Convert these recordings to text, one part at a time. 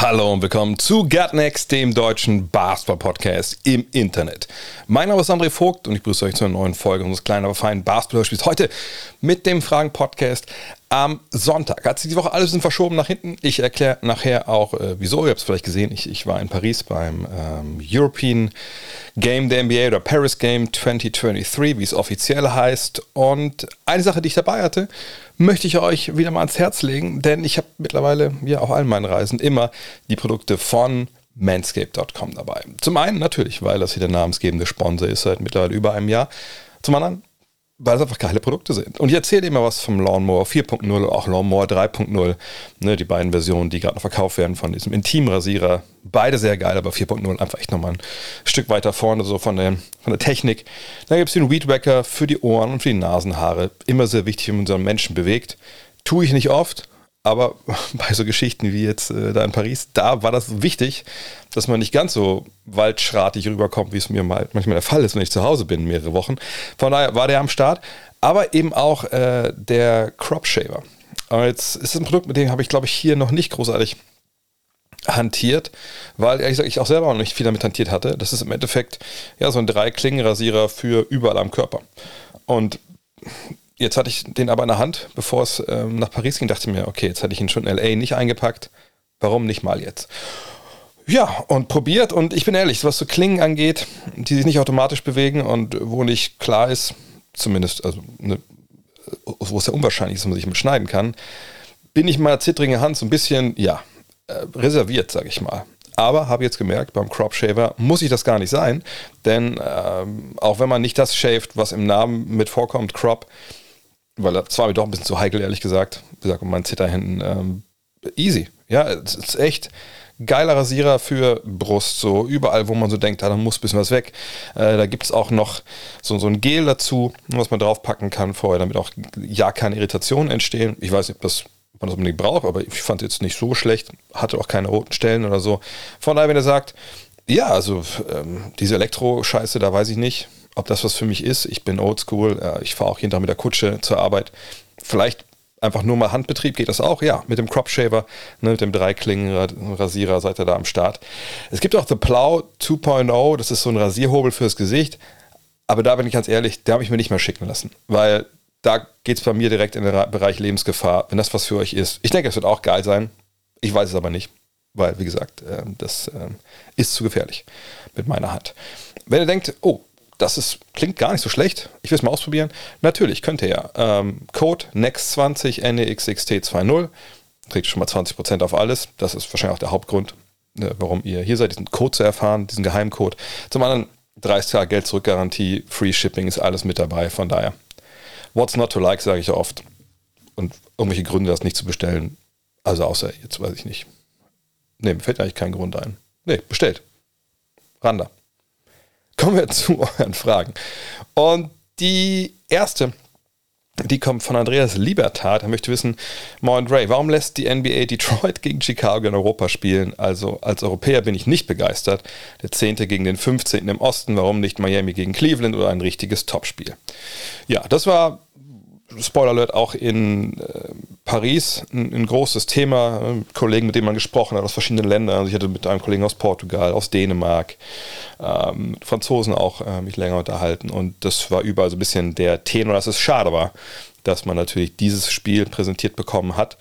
Hallo und willkommen zu Gutnext, dem deutschen Basketball-Podcast im Internet. Mein Name ist André Vogt und ich begrüße euch zu einer neuen Folge unseres kleinen, aber feinen Basketball-Spiels. Heute mit dem Fragen-Podcast am Sonntag. Hat sich die Woche alles verschoben nach hinten. Ich erkläre nachher auch, äh, wieso. Ihr habt es vielleicht gesehen. Ich, ich war in Paris beim ähm, European Game der NBA oder Paris Game 2023, wie es offiziell heißt. Und eine Sache, die ich dabei hatte, möchte ich euch wieder mal ans Herz legen, denn ich habe mittlerweile ja auf allen meinen Reisen immer die Produkte von manscape.com dabei. Zum einen natürlich, weil das hier der namensgebende Sponsor ist seit mittlerweile über einem Jahr. Zum anderen, weil es einfach geile Produkte sind. Und ich erzähle dir mal was vom Lawnmower 4.0 oder auch Lawnmower 3.0. Ne, die beiden Versionen, die gerade noch verkauft werden von diesem Intimrasierer. Beide sehr geil, aber 4.0 einfach echt nochmal ein Stück weiter vorne, so von der, von der Technik. Dann gibt es den Weed Wacker für die Ohren und für die Nasenhaare. Immer sehr wichtig, wenn man so einen Menschen bewegt. Tue ich nicht oft, aber bei so Geschichten wie jetzt äh, da in Paris, da war das wichtig, dass man nicht ganz so waldschratig rüberkommt, wie es mir mal, manchmal der Fall ist, wenn ich zu Hause bin, mehrere Wochen. Von daher war der am Start. Aber eben auch äh, der Crop Shaver. Aber jetzt ist es ein Produkt, mit dem habe ich, glaube ich, hier noch nicht großartig hantiert, weil ehrlich gesagt ich auch selber noch nicht viel damit hantiert hatte. Das ist im Endeffekt ja so ein Drei-Klingen-Rasierer für überall am Körper. Und jetzt hatte ich den aber in der Hand, bevor es ähm, nach Paris ging, dachte ich mir, okay, jetzt hatte ich ihn schon in LA nicht eingepackt. Warum nicht mal jetzt? Ja, und probiert. Und ich bin ehrlich, was so Klingen angeht, die sich nicht automatisch bewegen und wo nicht klar ist, zumindest, also ne, wo es ja unwahrscheinlich ist, dass man sich schneiden kann, bin ich meiner zittrigen Hand so ein bisschen, ja, äh, reserviert, sage ich mal. Aber habe jetzt gemerkt, beim Crop Shaver muss ich das gar nicht sein, denn ähm, auch wenn man nicht das shaved, was im Namen mit vorkommt, Crop, weil das war mir doch ein bisschen zu heikel, ehrlich gesagt, wie gesagt, um meinen Zitterhänden, ähm, easy. Ja, es ist echt geiler Rasierer für Brust, so überall, wo man so denkt, da muss ein bisschen was weg. Äh, da gibt es auch noch so, so ein Gel dazu, was man draufpacken kann vorher, damit auch ja keine Irritationen entstehen. Ich weiß nicht, ob das man das unbedingt braucht, aber ich fand es jetzt nicht so schlecht, hatte auch keine roten Stellen oder so. Von daher, wenn er sagt, ja, also ähm, diese Elektro-Scheiße, da weiß ich nicht, ob das was für mich ist. Ich bin oldschool, äh, ich fahre auch jeden Tag mit der Kutsche zur Arbeit. Vielleicht einfach nur mal Handbetrieb geht das auch, ja, mit dem Crop Shaver, ne, mit dem Dreiklingen-Rasierer seid ihr da am Start. Es gibt auch The Plow 2.0, das ist so ein Rasierhobel fürs Gesicht, aber da bin ich ganz ehrlich, der habe ich mir nicht mehr schicken lassen, weil da geht es bei mir direkt in den Bereich Lebensgefahr, wenn das was für euch ist. Ich denke, es wird auch geil sein. Ich weiß es aber nicht, weil, wie gesagt, äh, das äh, ist zu gefährlich mit meiner Hand. Wenn ihr denkt, oh, das ist, klingt gar nicht so schlecht, ich will es mal ausprobieren, natürlich könnt ihr ja. Ähm, Code NEXT20 NEXXT20 kriegt schon mal 20% auf alles. Das ist wahrscheinlich auch der Hauptgrund, ne, warum ihr hier seid, diesen Code zu erfahren, diesen Geheimcode. Zum anderen 30 Tage Geld zurückgarantie, Free Shipping ist alles mit dabei, von daher What's not to like, sage ich oft. Und irgendwelche Gründe, das nicht zu bestellen. Also außer jetzt weiß ich nicht. Nee, mir fällt eigentlich kein Grund ein. Nee, bestellt. Randa. Kommen wir zu euren Fragen. Und die erste, die kommt von Andreas Libertat. Er möchte wissen, Moin Ray, warum lässt die NBA Detroit gegen Chicago in Europa spielen? Also als Europäer bin ich nicht begeistert. Der 10. gegen den 15. im Osten, warum nicht Miami gegen Cleveland oder ein richtiges Topspiel? Ja, das war Spoiler Alert, auch in äh, Paris ein, ein, großes Thema. Kollegen, mit denen man gesprochen hat, aus verschiedenen Ländern. Also ich hatte mit einem Kollegen aus Portugal, aus Dänemark, ähm, Franzosen auch äh, mich länger unterhalten. Und das war überall so ein bisschen der Tenor, dass es schade war, dass man natürlich dieses Spiel präsentiert bekommen hat.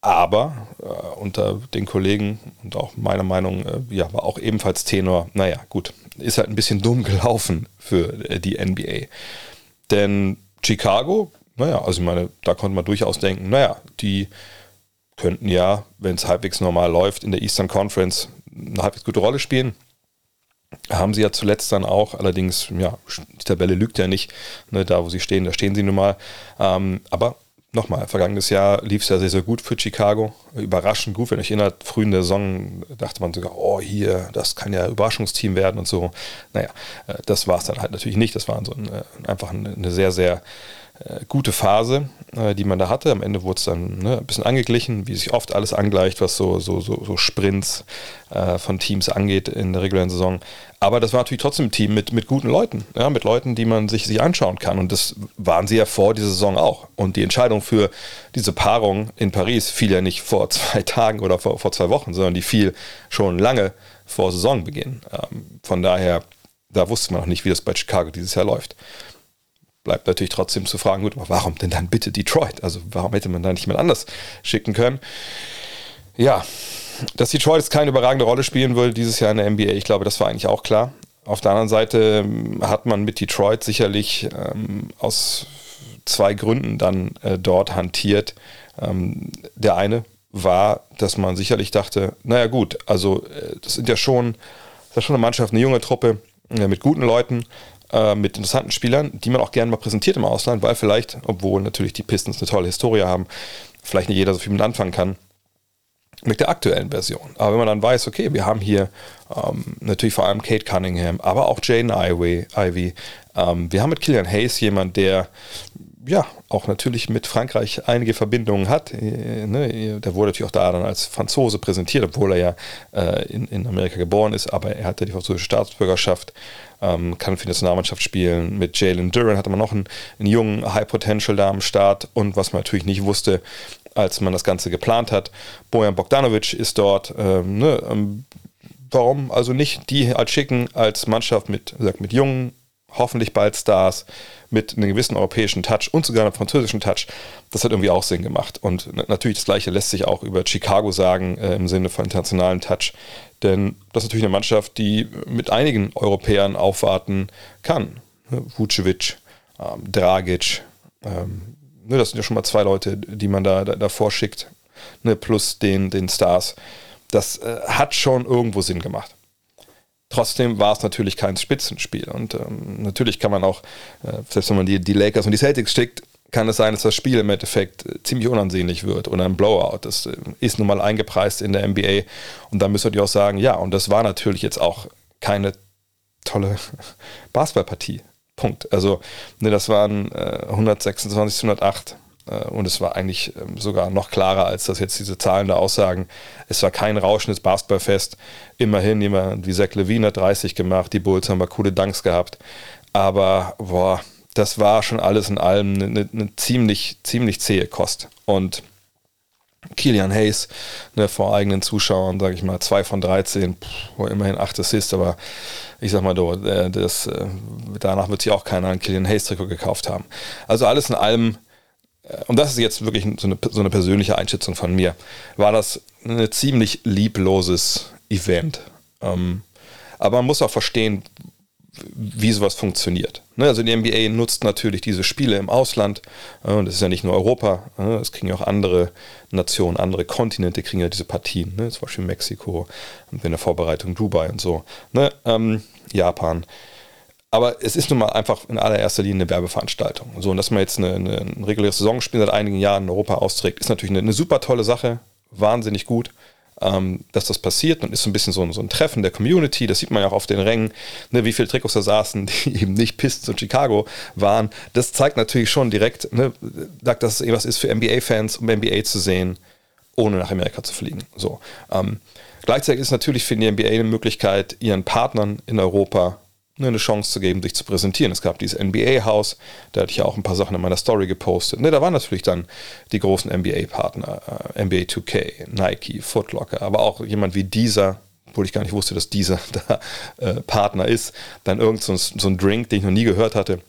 Aber äh, unter den Kollegen und auch meiner Meinung, äh, ja, war auch ebenfalls Tenor, naja, gut, ist halt ein bisschen dumm gelaufen für äh, die NBA. Denn Chicago naja, also ich meine, da konnte man durchaus denken, naja, die könnten ja, wenn es halbwegs normal läuft, in der Eastern Conference eine halbwegs gute Rolle spielen. Haben sie ja zuletzt dann auch, allerdings, ja, die Tabelle lügt ja nicht, ne, da wo sie stehen, da stehen sie nun mal. Ähm, aber nochmal, vergangenes Jahr lief es ja sehr, sehr gut für Chicago. Überraschend gut, wenn ich erinnert, früh in der Saison dachte man sogar, oh, hier, das kann ja Überraschungsteam werden und so. Naja, äh, das war es dann halt natürlich nicht. Das war so ein, äh, einfach eine sehr, sehr gute Phase, äh, die man da hatte. Am Ende wurde es dann ne, ein bisschen angeglichen, wie sich oft alles angleicht, was so, so, so, so Sprints äh, von Teams angeht in der regulären Saison. Aber das war natürlich trotzdem ein Team mit, mit guten Leuten, ja, mit Leuten, die man sich, sich anschauen kann. Und das waren sie ja vor dieser Saison auch. Und die Entscheidung für diese Paarung in Paris fiel ja nicht vor zwei Tagen oder vor, vor zwei Wochen, sondern die fiel schon lange vor Saisonbeginn. Ähm, von daher, da wusste man noch nicht, wie das bei Chicago dieses Jahr läuft bleibt natürlich trotzdem zu fragen, gut, aber warum denn dann bitte Detroit? Also warum hätte man da nicht jemand anders schicken können? Ja, dass Detroit jetzt keine überragende Rolle spielen will dieses Jahr in der NBA, ich glaube, das war eigentlich auch klar. Auf der anderen Seite ähm, hat man mit Detroit sicherlich ähm, aus zwei Gründen dann äh, dort hantiert. Ähm, der eine war, dass man sicherlich dachte, naja gut, also äh, das sind ja schon, das ist schon eine Mannschaft, eine junge Truppe äh, mit guten Leuten, äh, mit interessanten Spielern, die man auch gerne mal präsentiert im Ausland, weil vielleicht, obwohl natürlich die Pistons eine tolle Historie haben, vielleicht nicht jeder so viel mit anfangen kann mit der aktuellen Version. Aber wenn man dann weiß, okay, wir haben hier ähm, natürlich vor allem Kate Cunningham, aber auch Jane Ivy, Ivy. Ähm, wir haben mit Killian Hayes jemand, der ja, auch natürlich mit Frankreich einige Verbindungen hat. Äh, ne, der wurde natürlich auch da dann als Franzose präsentiert, obwohl er ja äh, in, Amerika geboren ist, aber er hatte die französische Staatsbürgerschaft, ähm, kann für die Nationalmannschaft spielen. Mit Jalen Duran hatte man noch einen, einen jungen High Potential da am Start und was man natürlich nicht wusste, als man das Ganze geplant hat, Bojan Bogdanovic ist dort. Ähm, ne, ähm, warum also nicht die als schicken als Mannschaft mit, sagt, mit jungen hoffentlich bald Stars mit einem gewissen europäischen Touch und sogar einem französischen Touch. Das hat irgendwie auch Sinn gemacht. Und natürlich das Gleiche lässt sich auch über Chicago sagen äh, im Sinne von internationalen Touch. Denn das ist natürlich eine Mannschaft, die mit einigen Europäern aufwarten kann. Vucevic, ähm, Dragic, ähm, ne, das sind ja schon mal zwei Leute, die man da, da davor schickt, ne, plus den, den Stars. Das äh, hat schon irgendwo Sinn gemacht. Trotzdem war es natürlich kein Spitzenspiel. Und ähm, natürlich kann man auch, äh, selbst wenn man die, die Lakers und die Celtics schickt, kann es sein, dass das Spiel im Endeffekt äh, ziemlich unansehnlich wird oder ein Blowout. Das äh, ist nun mal eingepreist in der NBA. Und dann müsst ihr auch sagen, ja, und das war natürlich jetzt auch keine tolle Basketballpartie. Punkt. Also, ne, das waren äh, 126 zu 108 äh, und es war eigentlich ähm, sogar noch klarer, als das jetzt diese Zahlen da aussagen. Es war kein rauschendes Basketballfest. Immerhin jemand wie Zach Levine hat 30 gemacht, die Bulls haben mal coole Danks gehabt. Aber boah, das war schon alles in allem eine, eine ziemlich, ziemlich zähe Kost. Und Kilian Hayes ne, vor eigenen Zuschauern, sage ich mal, 2 von 13, pff, immerhin 8 Assists, aber ich sag mal so, äh, das, äh, danach wird sich auch keiner ein Kilian Hayes Trikot gekauft haben. Also alles in allem und das ist jetzt wirklich so eine, so eine persönliche Einschätzung von mir, war das ein ziemlich liebloses Event. Ähm, aber man muss auch verstehen, wie sowas funktioniert. Ne, also die NBA nutzt natürlich diese Spiele im Ausland. Und das ist ja nicht nur Europa. Es kriegen ja auch andere Nationen, andere Kontinente kriegen ja diese Partien. Ne, zum Beispiel Mexiko, in der Vorbereitung Dubai und so. Ne, ähm, Japan. Aber es ist nun mal einfach in allererster Linie eine Werbeveranstaltung. So, und dass man jetzt eine, eine, ein reguläres Saisonspiel seit einigen Jahren in Europa austrägt, ist natürlich eine, eine super tolle Sache, wahnsinnig gut, ähm, dass das passiert und ist so ein bisschen so ein, so ein, Treffen der Community. Das sieht man ja auch auf den Rängen, ne, wie viele Trikots da saßen, die eben nicht Pistons und Chicago waren. Das zeigt natürlich schon direkt, ne, dass es etwas ist für NBA-Fans, um NBA zu sehen, ohne nach Amerika zu fliegen. So. Ähm, gleichzeitig ist natürlich für die NBA eine Möglichkeit, ihren Partnern in Europa eine Chance zu geben, sich zu präsentieren. Es gab dieses NBA-Haus, da hatte ich ja auch ein paar Sachen in meiner Story gepostet. Ne, da waren natürlich dann die großen NBA-Partner, äh, NBA 2K, Nike, Footlocker, aber auch jemand wie dieser, obwohl ich gar nicht wusste, dass dieser da äh, Partner ist, dann irgend so, so ein Drink, den ich noch nie gehört hatte.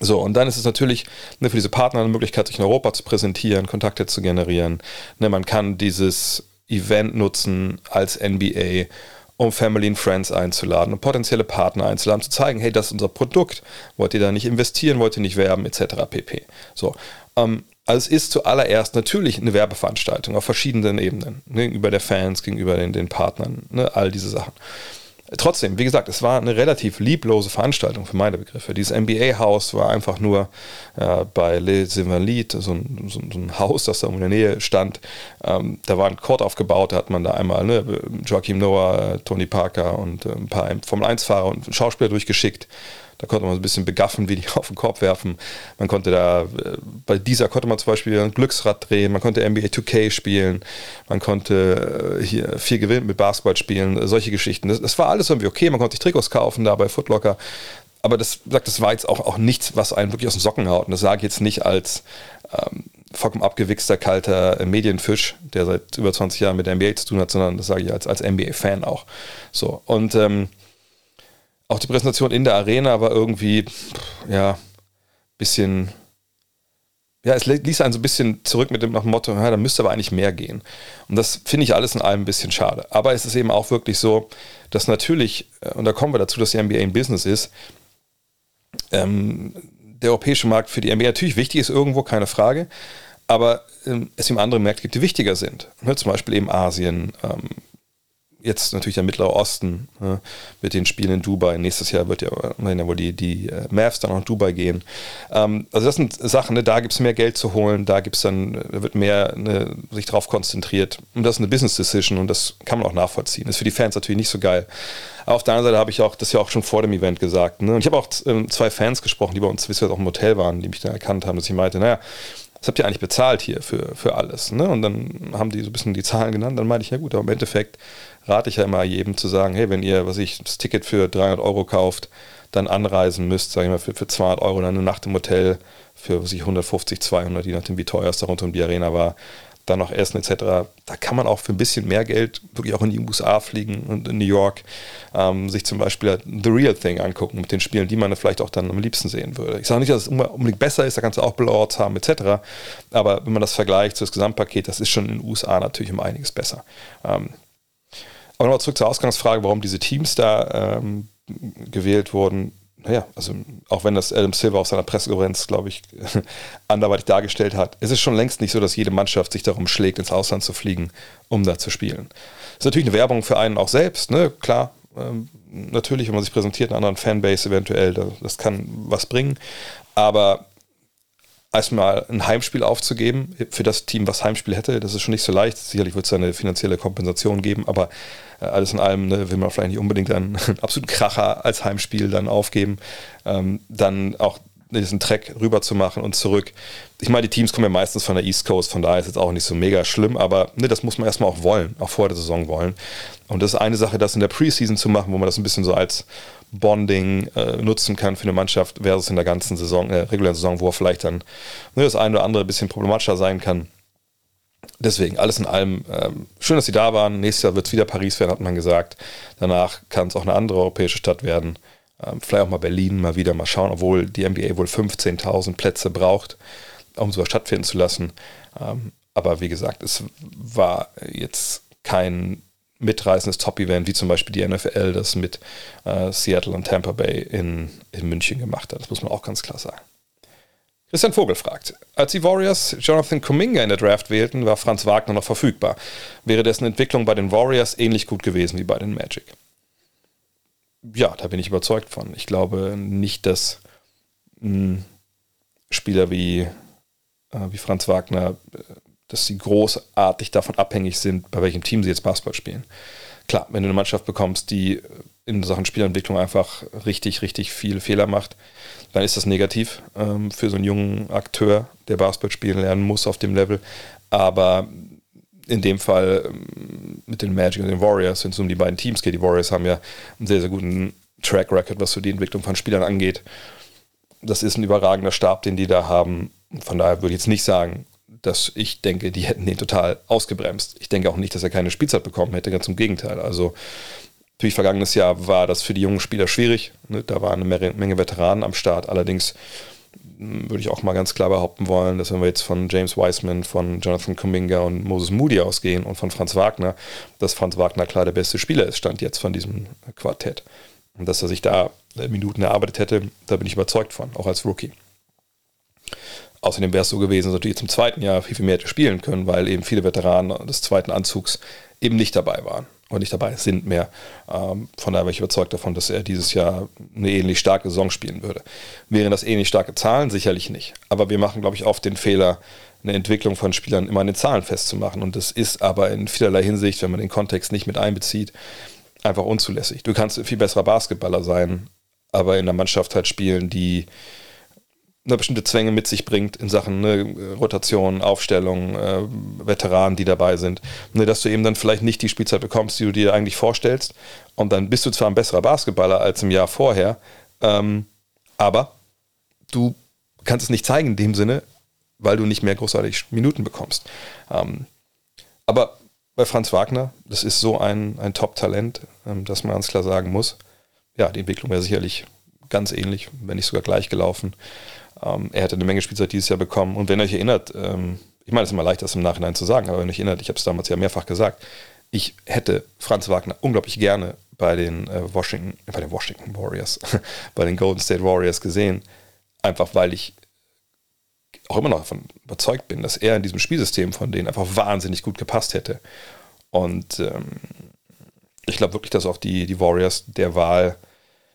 So, und dann ist es natürlich ne, für diese Partner eine Möglichkeit, sich in Europa zu präsentieren, Kontakte zu generieren. Ne, man kann dieses Event nutzen als NBA um Family and Friends einzuladen und potenzielle Partner einzuladen, zu zeigen, hey, das ist unser Produkt, wollt ihr da nicht investieren, wollt ihr nicht werben, etc. pp. So. Ähm, also es ist zuallererst natürlich eine Werbeveranstaltung auf verschiedenen Ebenen, ne, gegenüber der Fans, gegenüber den, den Partnern, ne, all diese Sachen. Trotzdem, wie gesagt, es war eine relativ lieblose Veranstaltung für meine Begriffe. Dieses NBA-Haus war einfach nur äh, bei Les Invalides, so ein, so, so ein Haus, das da in der Nähe stand. Ähm, da war ein Court aufgebaut, da hat man da einmal ne, Joachim Noah, Tony Parker und äh, ein paar Formel-1-Fahrer und Schauspieler durchgeschickt. Da konnte man ein bisschen begaffen, wie die auf den Korb werfen. Man konnte da, äh, bei dieser konnte man zum Beispiel ein Glücksrad drehen, man konnte NBA 2K spielen, man konnte äh, hier viel gewinnen mit Basketball spielen, äh, solche Geschichten. Das, das war alles irgendwie okay, man konnte sich Trikots kaufen da bei Footlocker. Aber das, das war jetzt auch, auch nichts, was einen wirklich aus den Socken haut. Und das sage ich jetzt nicht als ähm, vollkommen abgewichster, kalter Medienfisch, der seit über 20 Jahren mit der NBA zu tun hat, sondern das sage ich als, als NBA-Fan auch. So. Und ähm, auch die Präsentation in der Arena war irgendwie, ja, bisschen, ja, es ließ einen so ein bisschen zurück mit dem Motto, ja, da müsste aber eigentlich mehr gehen. Und das finde ich alles in allem ein bisschen schade. Aber es ist eben auch wirklich so, dass natürlich, äh, und da kommen wir dazu, dass die NBA ein Business ist, ähm, der europäische Markt für die NBA natürlich wichtig ist, irgendwo, keine Frage. Aber ähm, es eben andere Märkte gibt, die wichtiger sind. Ne, zum Beispiel eben Asien, ähm, jetzt natürlich der Mittlere Osten äh, mit den Spielen in Dubai. Nächstes Jahr wird ja, ja wohl die, die äh, Mavs dann nach Dubai gehen. Ähm, also das sind Sachen, ne, da gibt es mehr Geld zu holen, da gibt's dann, da wird mehr ne, sich drauf konzentriert. Und das ist eine Business Decision und das kann man auch nachvollziehen. Ist für die Fans natürlich nicht so geil. Aber auf der anderen Seite habe ich auch, das ja auch schon vor dem Event gesagt. Ne? Und ich habe auch ähm, zwei Fans gesprochen, die bei uns wisst auch im Hotel waren, die mich dann erkannt haben, dass ich meinte, naja, was habt ihr eigentlich bezahlt hier für, für alles? Ne? Und dann haben die so ein bisschen die Zahlen genannt. Dann meinte ich, ja gut, aber im Endeffekt rate ich ja immer jedem zu sagen, hey, wenn ihr, was ich, das Ticket für 300 Euro kauft, dann anreisen müsst, sage ich mal, für, für 200 Euro dann eine Nacht im Hotel für, was ich, 150, 200, je nachdem wie teuer es da rund um die Arena war, dann noch Essen etc. Da kann man auch für ein bisschen mehr Geld wirklich auch in die USA fliegen und in New York ähm, sich zum Beispiel The Real Thing angucken mit den Spielen, die man vielleicht auch dann am liebsten sehen würde. Ich sage nicht, dass es unbedingt besser ist, da kannst du auch Blowout haben etc. Aber wenn man das vergleicht, das Gesamtpaket, das ist schon in den USA natürlich um einiges besser. Ähm, aber nochmal zurück zur Ausgangsfrage, warum diese Teams da ähm, gewählt wurden. Naja, also auch wenn das Adam Silver auf seiner Pressekonferenz, glaube ich, anderweitig dargestellt hat, es ist schon längst nicht so, dass jede Mannschaft sich darum schlägt, ins Ausland zu fliegen, um da zu spielen. Das ist natürlich eine Werbung für einen auch selbst, ne? Klar, ähm, natürlich, wenn man sich präsentiert in einer anderen Fanbase eventuell, das, das kann was bringen. Aber erstmal ein Heimspiel aufzugeben für das Team, was Heimspiel hätte. Das ist schon nicht so leicht. Sicherlich wird es eine finanzielle Kompensation geben, aber äh, alles in allem ne, will man vielleicht nicht unbedingt einen, einen absoluten Kracher als Heimspiel dann aufgeben. Ähm, dann auch diesen Track rüber zu machen und zurück. Ich meine, die Teams kommen ja meistens von der East Coast, von daher ist es auch nicht so mega schlimm, aber ne, das muss man erstmal auch wollen, auch vor der Saison wollen. Und das ist eine Sache, das in der Preseason zu machen, wo man das ein bisschen so als Bonding äh, nutzen kann für eine Mannschaft versus in der ganzen Saison, äh, regulären Saison, wo er vielleicht dann ne, das eine oder andere ein bisschen problematischer sein kann. Deswegen, alles in allem, ähm, schön, dass sie da waren. Nächstes Jahr wird es wieder Paris werden, hat man gesagt. Danach kann es auch eine andere europäische Stadt werden. Ähm, vielleicht auch mal Berlin mal wieder mal schauen, obwohl die NBA wohl 15.000 Plätze braucht, um sowas stattfinden zu lassen. Ähm, aber wie gesagt, es war jetzt kein mitreißendes Top-Event, wie zum Beispiel die NFL das mit äh, Seattle und Tampa Bay in, in München gemacht hat. Das muss man auch ganz klar sagen. Christian Vogel fragt, als die Warriors Jonathan Kuminga in der Draft wählten, war Franz Wagner noch verfügbar. Wäre dessen Entwicklung bei den Warriors ähnlich gut gewesen wie bei den Magic? Ja, da bin ich überzeugt von. Ich glaube nicht, dass hm, Spieler wie, äh, wie Franz Wagner äh, dass sie großartig davon abhängig sind, bei welchem Team sie jetzt Basketball spielen. Klar, wenn du eine Mannschaft bekommst, die in Sachen Spielentwicklung einfach richtig, richtig viele Fehler macht, dann ist das negativ ähm, für so einen jungen Akteur, der Basketball spielen lernen muss auf dem Level. Aber in dem Fall ähm, mit den Magic und den Warriors, wenn es um die beiden Teams geht, die Warriors haben ja einen sehr, sehr guten Track Record, was so die Entwicklung von Spielern angeht. Das ist ein überragender Stab, den die da haben. Von daher würde ich jetzt nicht sagen, dass ich denke, die hätten den total ausgebremst. Ich denke auch nicht, dass er keine Spielzeit bekommen hätte, ganz im Gegenteil. Also natürlich vergangenes Jahr war das für die jungen Spieler schwierig. Ne? Da waren eine Menge Veteranen am Start. Allerdings hm, würde ich auch mal ganz klar behaupten wollen, dass wenn wir jetzt von James Wiseman, von Jonathan Kuminga und Moses Moody ausgehen und von Franz Wagner, dass Franz Wagner klar der beste Spieler ist, stand jetzt von diesem Quartett. Und dass er sich da Minuten erarbeitet hätte, da bin ich überzeugt von, auch als Rookie. Außerdem wäre es so gewesen, dass natürlich zum zweiten Jahr viel, viel mehr hätte spielen können, weil eben viele Veteranen des zweiten Anzugs eben nicht dabei waren. oder nicht dabei sind mehr. Ähm, von daher bin ich überzeugt davon, dass er dieses Jahr eine ähnlich starke Saison spielen würde. Wären das ähnlich starke Zahlen? Sicherlich nicht. Aber wir machen, glaube ich, oft den Fehler, eine Entwicklung von Spielern immer an den Zahlen festzumachen. Und das ist aber in vielerlei Hinsicht, wenn man den Kontext nicht mit einbezieht, einfach unzulässig. Du kannst viel besserer Basketballer sein, aber in einer Mannschaft halt spielen, die eine bestimmte Zwänge mit sich bringt in Sachen ne, Rotation, Aufstellung, äh, Veteranen, die dabei sind, ne, dass du eben dann vielleicht nicht die Spielzeit bekommst, die du dir eigentlich vorstellst. Und dann bist du zwar ein besserer Basketballer als im Jahr vorher, ähm, aber du kannst es nicht zeigen in dem Sinne, weil du nicht mehr großartig Minuten bekommst. Ähm, aber bei Franz Wagner, das ist so ein, ein Top-Talent, ähm, dass man ganz klar sagen muss, ja, die Entwicklung wäre sicherlich ganz ähnlich, wenn nicht sogar gleich gelaufen. Ähm, er hätte eine Menge Spielzeit dieses Jahr bekommen. Und wenn ihr euch erinnert, ähm, ich meine, es ist immer leicht, das im Nachhinein zu sagen, aber wenn ihr euch erinnert, ich habe es damals ja mehrfach gesagt, ich hätte Franz Wagner unglaublich gerne bei den äh, Washington, bei den Washington Warriors, bei den Golden State Warriors gesehen, einfach weil ich auch immer noch davon überzeugt bin, dass er in diesem Spielsystem von denen einfach wahnsinnig gut gepasst hätte. Und ähm, ich glaube wirklich, dass auch die, die Warriors der Wahl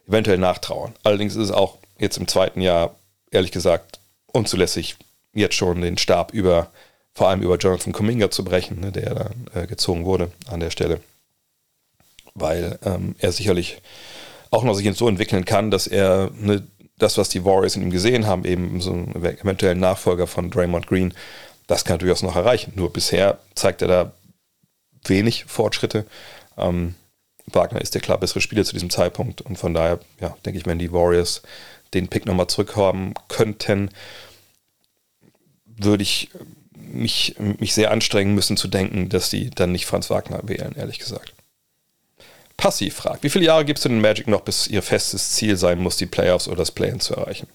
eventuell nachtrauern. Allerdings ist es auch jetzt im zweiten Jahr ehrlich gesagt unzulässig, jetzt schon den Stab über, vor allem über Jonathan Kuminga zu brechen, ne, der dann äh, gezogen wurde an der Stelle. Weil ähm, er sicherlich auch noch sich so entwickeln kann, dass er ne, das, was die Warriors in ihm gesehen haben, eben so einen eventuellen Nachfolger von Draymond Green, das kann er durchaus noch erreichen. Nur bisher zeigt er da wenig Fortschritte. Ähm, Wagner ist der klar bessere Spieler zu diesem Zeitpunkt und von daher, ja, denke ich, wenn die Warriors den Pick nochmal zurückhaben könnten, würde ich mich, mich sehr anstrengen müssen zu denken, dass die dann nicht Franz Wagner wählen, ehrlich gesagt. Passiv fragt, wie viele Jahre gibst du den Magic noch, bis ihr festes Ziel sein muss, die Playoffs oder das Play-In zu erreichen?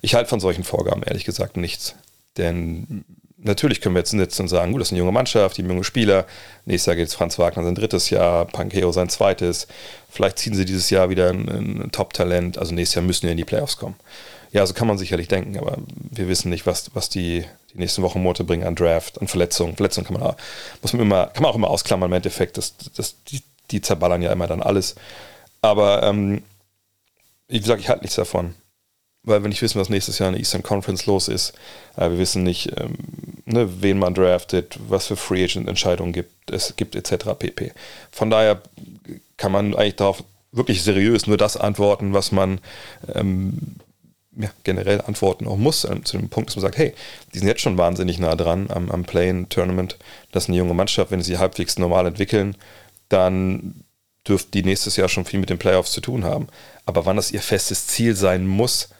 Ich halte von solchen Vorgaben ehrlich gesagt nichts. Denn natürlich können wir jetzt sitzen und sagen, gut, das ist eine junge Mannschaft, die junge Spieler. Nächstes Jahr geht es Franz Wagner sein drittes Jahr, Pankeo sein zweites. Vielleicht ziehen sie dieses Jahr wieder ein, ein Top-Talent. Also nächstes Jahr müssen wir in die Playoffs kommen. Ja, so kann man sicherlich denken, aber wir wissen nicht, was, was die, die nächsten Wochen, Monate bringen an Draft, an Verletzungen. Verletzungen kann man, auch, muss man, immer, kann man auch immer ausklammern im Endeffekt. Das, das, die, die zerballern ja immer dann alles. Aber ähm, wie gesagt, ich halte nichts davon weil wir nicht wissen, was nächstes Jahr in der Eastern Conference los ist. Äh, wir wissen nicht, ähm, ne, wen man draftet, was für Free Agent Entscheidungen gibt, es gibt etc. pp. Von daher kann man eigentlich darauf wirklich seriös nur das antworten, was man ähm, ja, generell antworten auch muss, äh, zu dem Punkt, dass man sagt, hey, die sind jetzt schon wahnsinnig nah dran am, am Play-In-Tournament. Das ist eine junge Mannschaft, wenn sie halbwegs normal entwickeln, dann dürfte die nächstes Jahr schon viel mit den Playoffs zu tun haben. Aber wann das ihr festes Ziel sein muss,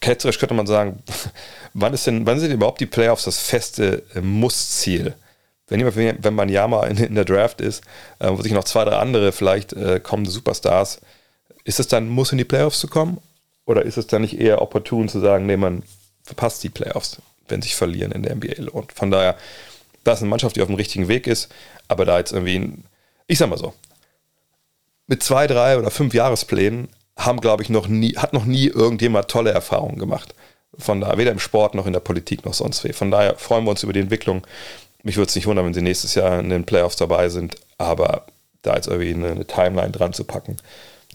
ketzerisch könnte man sagen, wann, ist denn, wann sind überhaupt die Playoffs das feste äh, Muss-Ziel? Wenn, wenn man ja mal in, in der Draft ist, äh, wo sich noch zwei, drei andere vielleicht äh, kommende Superstars, ist es dann Muss in die Playoffs zu kommen? Oder ist es dann nicht eher opportun zu sagen, nee, man verpasst die Playoffs, wenn sich verlieren in der NBA lohnt? Von daher, da ist eine Mannschaft, die auf dem richtigen Weg ist, aber da jetzt irgendwie, ein, ich sag mal so, mit zwei, drei oder fünf Jahresplänen haben, glaube ich, noch nie, hat noch nie irgendjemand tolle Erfahrungen gemacht. Von daher, weder im Sport noch in der Politik noch sonst wie. Von daher freuen wir uns über die Entwicklung. Mich würde es nicht wundern, wenn sie nächstes Jahr in den Playoffs dabei sind, aber da jetzt irgendwie eine, eine Timeline dran zu packen,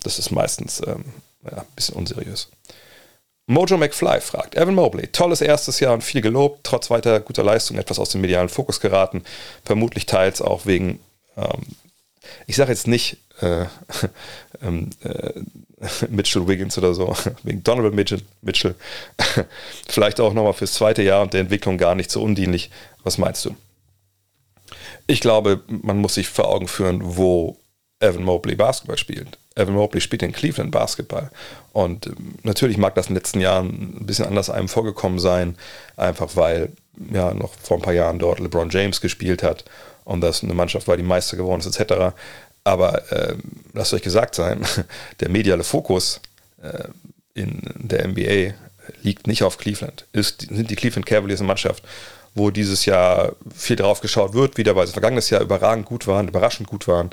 das ist meistens ähm, ja, ein bisschen unseriös. Mojo McFly fragt, Evan Mobley, tolles erstes Jahr und viel gelobt, trotz weiter guter Leistung etwas aus dem medialen Fokus geraten, vermutlich teils auch wegen, ähm, ich sage jetzt nicht, äh, ähm, äh, Mitchell Wiggins oder so, wegen Donovan Mitchell, Mitchell. vielleicht auch nochmal fürs zweite Jahr und der Entwicklung gar nicht so undienlich. Was meinst du? Ich glaube, man muss sich vor Augen führen, wo Evan Mobley Basketball spielt. Evan Mobley spielt in Cleveland Basketball. Und ähm, natürlich mag das in den letzten Jahren ein bisschen anders einem vorgekommen sein, einfach weil ja noch vor ein paar Jahren dort LeBron James gespielt hat und das eine Mannschaft war, die Meister geworden ist, etc. Aber äh, lasst euch gesagt sein, der mediale Fokus äh, in der NBA liegt nicht auf Cleveland. Ist, sind die Cleveland Cavaliers eine Mannschaft, wo dieses Jahr viel drauf geschaut wird, wieder weil sie vergangenes Jahr überragend gut waren, überraschend gut waren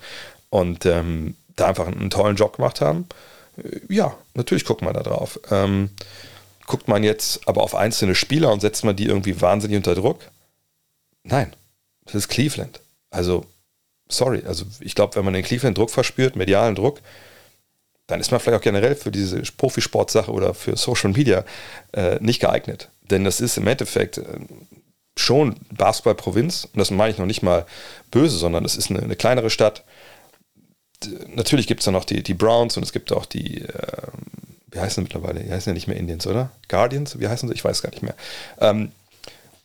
und ähm, da einfach einen tollen Job gemacht haben. Äh, ja, natürlich guckt man da drauf. Ähm, guckt man jetzt aber auf einzelne Spieler und setzt man die irgendwie wahnsinnig unter Druck? Nein, das ist Cleveland. Also sorry, also ich glaube, wenn man den Cleveland Druck verspürt, medialen Druck, dann ist man vielleicht auch generell für diese Profisportsache oder für Social Media äh, nicht geeignet. Denn das ist im Endeffekt äh, schon Basketball-Provinz und das meine ich noch nicht mal böse, sondern es ist eine, eine kleinere Stadt. D natürlich gibt es da noch die, die Browns und es gibt auch die, äh, wie heißen sie mittlerweile? Die heißen ja nicht mehr Indians, oder? Guardians? Wie heißen sie? Ich weiß gar nicht mehr. Ähm,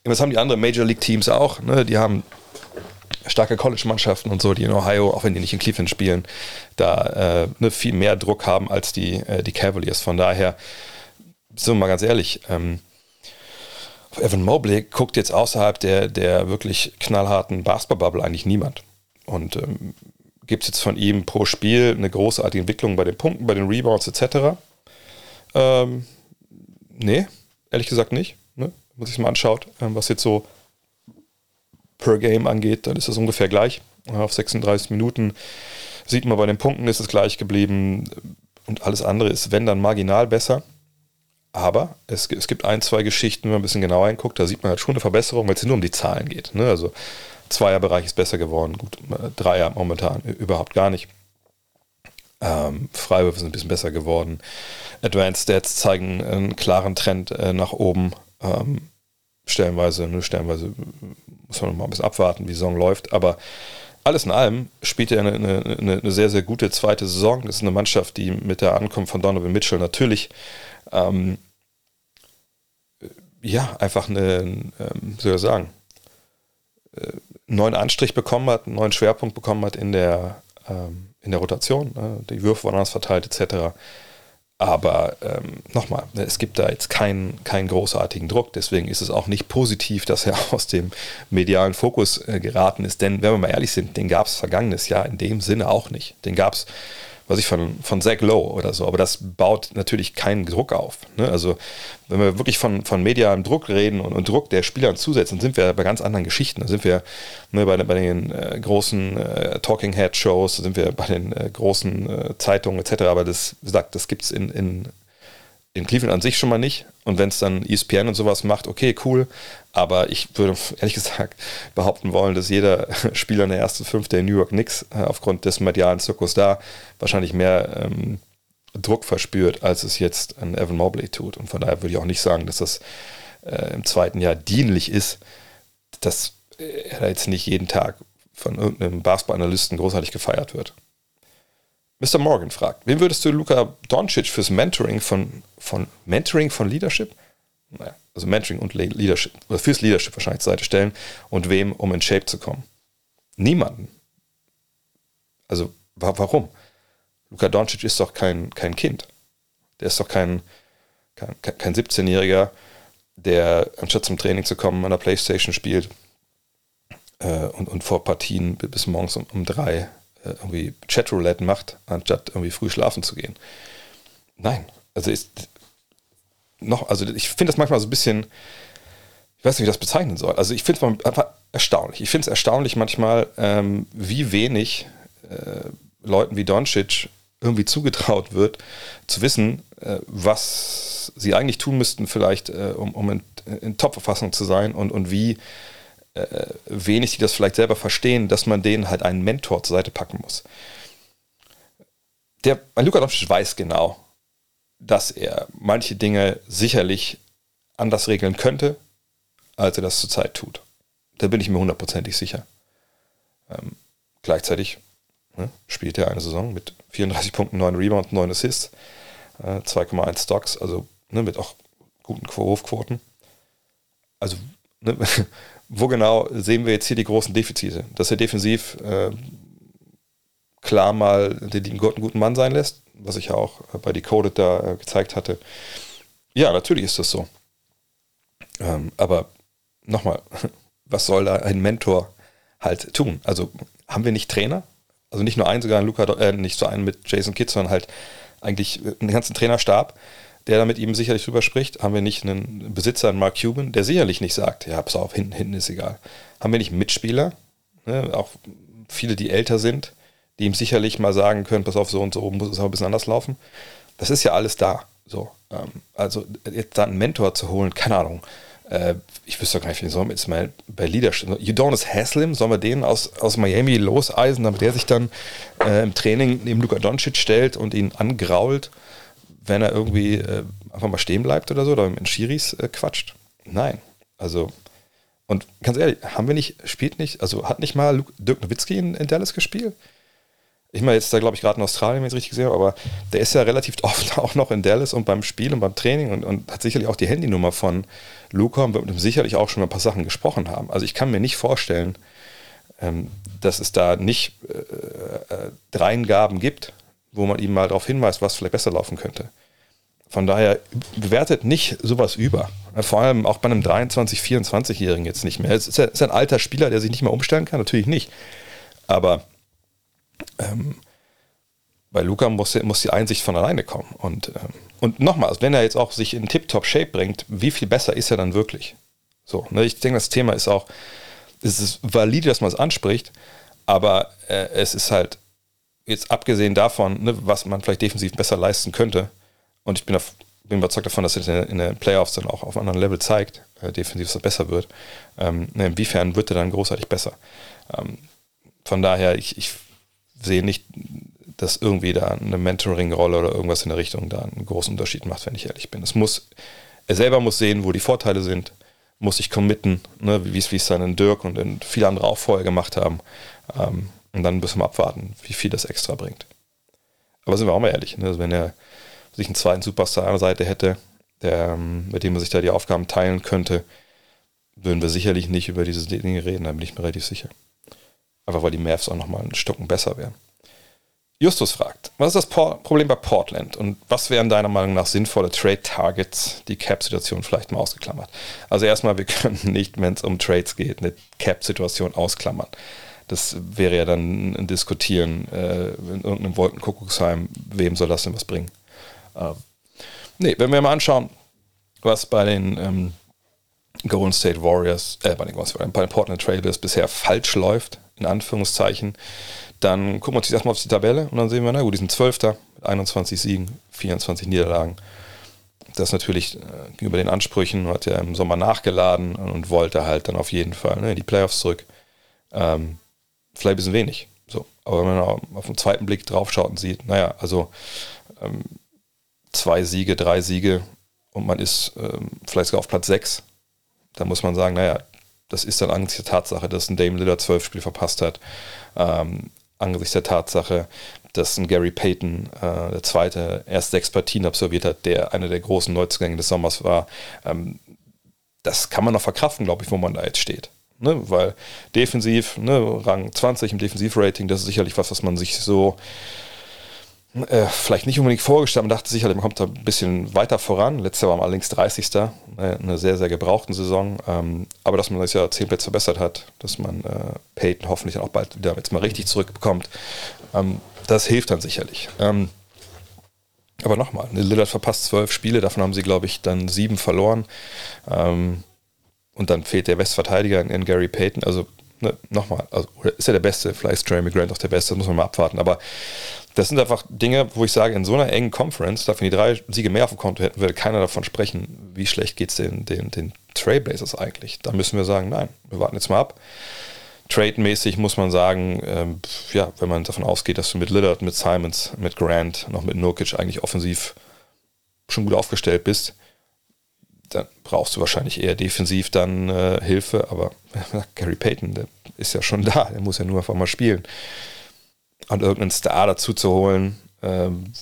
was haben die anderen Major League Teams auch? Ne? Die haben starke College-Mannschaften und so, die in Ohio, auch wenn die nicht in Cleveland spielen, da äh, ne, viel mehr Druck haben als die, äh, die Cavaliers. Von daher, sind wir mal ganz ehrlich, ähm, Evan Mobley guckt jetzt außerhalb der, der wirklich knallharten Basketball-Bubble eigentlich niemand. Und ähm, gibt es jetzt von ihm pro Spiel eine großartige Entwicklung bei den Punkten, bei den Rebounds etc.? Ähm, nee, ehrlich gesagt nicht. Ne? Wenn man sich mal anschaut, ähm, was jetzt so per Game angeht, dann ist das ungefähr gleich. Auf 36 Minuten sieht man bei den Punkten ist es gleich geblieben und alles andere ist, wenn dann marginal besser. Aber es, es gibt ein, zwei Geschichten, wenn man ein bisschen genauer hinguckt, da sieht man halt schon eine Verbesserung, weil es nur um die Zahlen geht. Ne? Also Zweierbereich ist besser geworden, gut, Dreier momentan überhaupt gar nicht. Ähm, Freiwürfe sind ein bisschen besser geworden. Advanced Stats zeigen einen klaren Trend äh, nach oben. Ähm, stellenweise, ne, stellenweise muss man mal ein bisschen abwarten, wie die Saison läuft. Aber alles in allem spielt er eine, eine, eine, sehr, sehr gute zweite Saison. Das ist eine Mannschaft, die mit der Ankunft von Donovan Mitchell natürlich ähm, ja, einfach einen, ähm, soll ich sagen, äh, neuen Anstrich bekommen hat, einen neuen Schwerpunkt bekommen hat in der, ähm, in der Rotation. Äh, die Würfe waren anders verteilt, etc. Aber ähm, nochmal, es gibt da jetzt keinen, keinen großartigen Druck. Deswegen ist es auch nicht positiv, dass er aus dem medialen Fokus äh, geraten ist. Denn wenn wir mal ehrlich sind, den gab es vergangenes Jahr in dem Sinne auch nicht. Den gab es was ich von, von Zach Lowe oder so, aber das baut natürlich keinen Druck auf. Ne? Also wenn wir wirklich von, von medialem Druck reden und, und Druck der Spieler zusetzen, sind wir bei ganz anderen Geschichten. Da sind wir ne, bei, bei den äh, großen äh, Talking Head Shows, sind wir bei den äh, großen äh, Zeitungen etc. Aber das sagt, das gibt es in, in in Cleveland an sich schon mal nicht. Und wenn es dann ESPN und sowas macht, okay, cool. Aber ich würde ehrlich gesagt behaupten wollen, dass jeder Spieler in der ersten Fünf der New York Knicks äh, aufgrund des medialen Zirkus da wahrscheinlich mehr ähm, Druck verspürt, als es jetzt ein Evan Mobley tut. Und von daher würde ich auch nicht sagen, dass das äh, im zweiten Jahr dienlich ist, dass er jetzt nicht jeden Tag von irgendeinem Basketball-Analysten großartig gefeiert wird. Mr. Morgan fragt, wen würdest du Luka Doncic fürs Mentoring von, von Mentoring von Leadership? Naja, also Mentoring und Leadership, oder fürs Leadership wahrscheinlich zur Seite stellen und wem, um in Shape zu kommen? Niemanden. Also wa warum? Luka Doncic ist doch kein, kein Kind. Der ist doch kein, kein, kein 17-Jähriger, der anstatt zum Training zu kommen an der Playstation spielt äh, und, und vor Partien bis morgens um, um drei äh, irgendwie Chatroulette macht, anstatt irgendwie früh schlafen zu gehen. Nein, also ist noch, also ich finde das manchmal so ein bisschen, ich weiß nicht, wie ich das bezeichnen soll. Also ich finde es einfach erstaunlich. Ich finde es erstaunlich manchmal, ähm, wie wenig äh, Leuten wie Doncic irgendwie zugetraut wird, zu wissen, äh, was sie eigentlich tun müssten, vielleicht, äh, um, um in, in Top-Verfassung zu sein und, und wie äh, wenig die das vielleicht selber verstehen, dass man denen halt einen Mentor zur Seite packen muss. Der, Luka Doncic weiß genau, dass er manche Dinge sicherlich anders regeln könnte, als er das zurzeit tut. Da bin ich mir hundertprozentig sicher. Ähm, gleichzeitig ne, spielt er eine Saison mit 34 Punkten, 9 Rebounds, 9 Assists, äh, 2,1 Stocks, also ne, mit auch guten Wurfquoten. Also ne, wo genau sehen wir jetzt hier die großen Defizite? Dass er defensiv äh, klar mal den guten, guten Mann sein lässt, was ich ja auch bei Decoded da äh, gezeigt hatte. Ja, natürlich ist das so. Ähm, aber nochmal, was soll da ein Mentor halt tun? Also haben wir nicht Trainer? Also nicht nur einen, sogar einen Luca, äh, nicht so einen mit Jason Kidd, sondern halt eigentlich einen ganzen Trainerstab, der da mit ihm sicherlich drüber spricht? Haben wir nicht einen Besitzer, einen Mark Cuban, der sicherlich nicht sagt, ja, pass auf, hinten, hinten ist egal. Haben wir nicht Mitspieler, ne, auch viele, die älter sind, die ihm sicherlich mal sagen können, pass auf, so und so muss es aber ein bisschen anders laufen. Das ist ja alles da. So, ähm, also jetzt da einen Mentor zu holen, keine Ahnung. Äh, ich wüsste gar nicht, wie sollen wir jetzt mal bei Leadership. Udonis Haslim, sollen wir den aus, aus Miami loseisen, damit der sich dann äh, im Training neben Luka Doncic stellt und ihn angrault, wenn er irgendwie äh, einfach mal stehen bleibt oder so, oder mit Schiris äh, quatscht? Nein. Also, und ganz ehrlich, haben wir nicht, spielt nicht, also hat nicht mal Dirk Nowitzki in, in Dallas gespielt? Ich meine, jetzt da glaube ich gerade in Australien, wenn ich es richtig habe, aber der ist ja relativ oft auch noch in Dallas und beim Spiel und beim Training und, und hat sicherlich auch die Handynummer von Luca und wird mit ihm sicherlich auch schon mal ein paar Sachen gesprochen haben. Also ich kann mir nicht vorstellen, ähm, dass es da nicht äh, äh, Dreingaben gibt, wo man ihm mal darauf hinweist, was vielleicht besser laufen könnte. Von daher bewertet nicht sowas über. Vor allem auch bei einem 23-, 24-Jährigen jetzt nicht mehr. Es ist, ist ein alter Spieler, der sich nicht mehr umstellen kann, natürlich nicht. Aber ähm, bei Luca muss, muss die Einsicht von alleine kommen. Und, ähm, und nochmal, wenn er jetzt auch sich in Tip-Top-Shape bringt, wie viel besser ist er dann wirklich? So, ne, ich denke, das Thema ist auch, es ist valide, dass man es anspricht, aber äh, es ist halt, jetzt abgesehen davon, ne, was man vielleicht defensiv besser leisten könnte, und ich bin, auf, bin überzeugt davon, dass er in den Playoffs dann auch auf einem anderen Level zeigt, äh, defensiv, dass er besser wird, ähm, ne, inwiefern wird er dann großartig besser? Ähm, von daher, ich, ich sehe nicht, dass irgendwie da eine Mentoring-Rolle oder irgendwas in der Richtung da einen großen Unterschied macht, wenn ich ehrlich bin. Es muss, er selber muss sehen, wo die Vorteile sind, muss sich committen, ne, wie es dann in Dirk und in viele andere auch vorher gemacht haben. Ähm, und dann müssen wir abwarten, wie viel das extra bringt. Aber sind wir auch mal ehrlich, ne, wenn er sich einen zweiten Superstar an der Seite hätte, der, ähm, mit dem man sich da die Aufgaben teilen könnte, würden wir sicherlich nicht über diese Dinge reden, da bin ich mir relativ sicher. Einfach weil die Mavs auch nochmal ein Stück besser wären. Justus fragt, was ist das Problem bei Portland und was wären deiner Meinung nach sinnvolle Trade-Targets, die Cap-Situation vielleicht mal ausgeklammert? Also erstmal, wir können nicht, wenn es um Trades geht, eine Cap-Situation ausklammern. Das wäre ja dann ein Diskutieren äh, in irgendeinem Wolkenkuckucksheim, wem soll das denn was bringen? Äh, nee, wenn wir mal anschauen, was bei den ähm, Golden State Warriors, äh, bei den, bei den Portland Trailblazers bisher falsch läuft, in Anführungszeichen, dann gucken wir uns erstmal auf die Tabelle und dann sehen wir, na gut, die sind Zwölfter mit 21 Siegen, 24 Niederlagen. Das natürlich äh, gegenüber den Ansprüchen hat er im Sommer nachgeladen und wollte halt dann auf jeden Fall ne, in die Playoffs zurück. Ähm, vielleicht ein bisschen wenig. So. Aber wenn man auf den zweiten Blick drauf schaut und sieht, naja, also ähm, zwei Siege, drei Siege und man ist ähm, vielleicht sogar auf Platz sechs, dann muss man sagen, naja, das ist dann angesichts der Tatsache, dass ein Dame Lillard zwölf Spiele verpasst hat, ähm, angesichts der Tatsache, dass ein Gary Payton, äh, der zweite, erst sechs Partien absolviert hat, der einer der großen Neuzugänge des Sommers war. Ähm, das kann man noch verkraften, glaube ich, wo man da jetzt steht. Ne? Weil defensiv, ne, Rang 20 im Defensivrating, das ist sicherlich was, was man sich so äh, vielleicht nicht unbedingt vorgestellt. Man dachte sicherlich, man kommt da ein bisschen weiter voran. Letztes Jahr war man allerdings 30. Äh, eine sehr, sehr gebrauchten Saison. Ähm, aber dass man das ja 10 Plätze verbessert hat, dass man äh, Peyton hoffentlich dann auch bald wieder jetzt mal richtig zurückbekommt, ähm, das hilft dann sicherlich. Ähm, aber nochmal, Lillard verpasst zwölf Spiele, davon haben sie, glaube ich, dann sieben verloren. Ähm, und dann fehlt der Westverteidiger in, in Gary Payton. Also ne, nochmal, also, ist er der Beste, vielleicht ist Trey McGrant auch der Beste, das muss man mal abwarten. Aber das sind einfach Dinge, wo ich sage, in so einer engen Conference, da wenn die drei Siege mehr auf dem Konto hätten, würde keiner davon sprechen, wie schlecht geht es den, den, den Trailblazers eigentlich. Da müssen wir sagen, nein, wir warten jetzt mal ab. Trade-mäßig muss man sagen, ähm, ja, wenn man davon ausgeht, dass du mit Lillard, mit Simons, mit Grant, noch mit Nurkic eigentlich offensiv schon gut aufgestellt bist, dann brauchst du wahrscheinlich eher defensiv dann äh, Hilfe, aber Gary Payton, der ist ja schon da, der muss ja nur einfach mal spielen und irgendeinen Star dazu zu holen, ähm,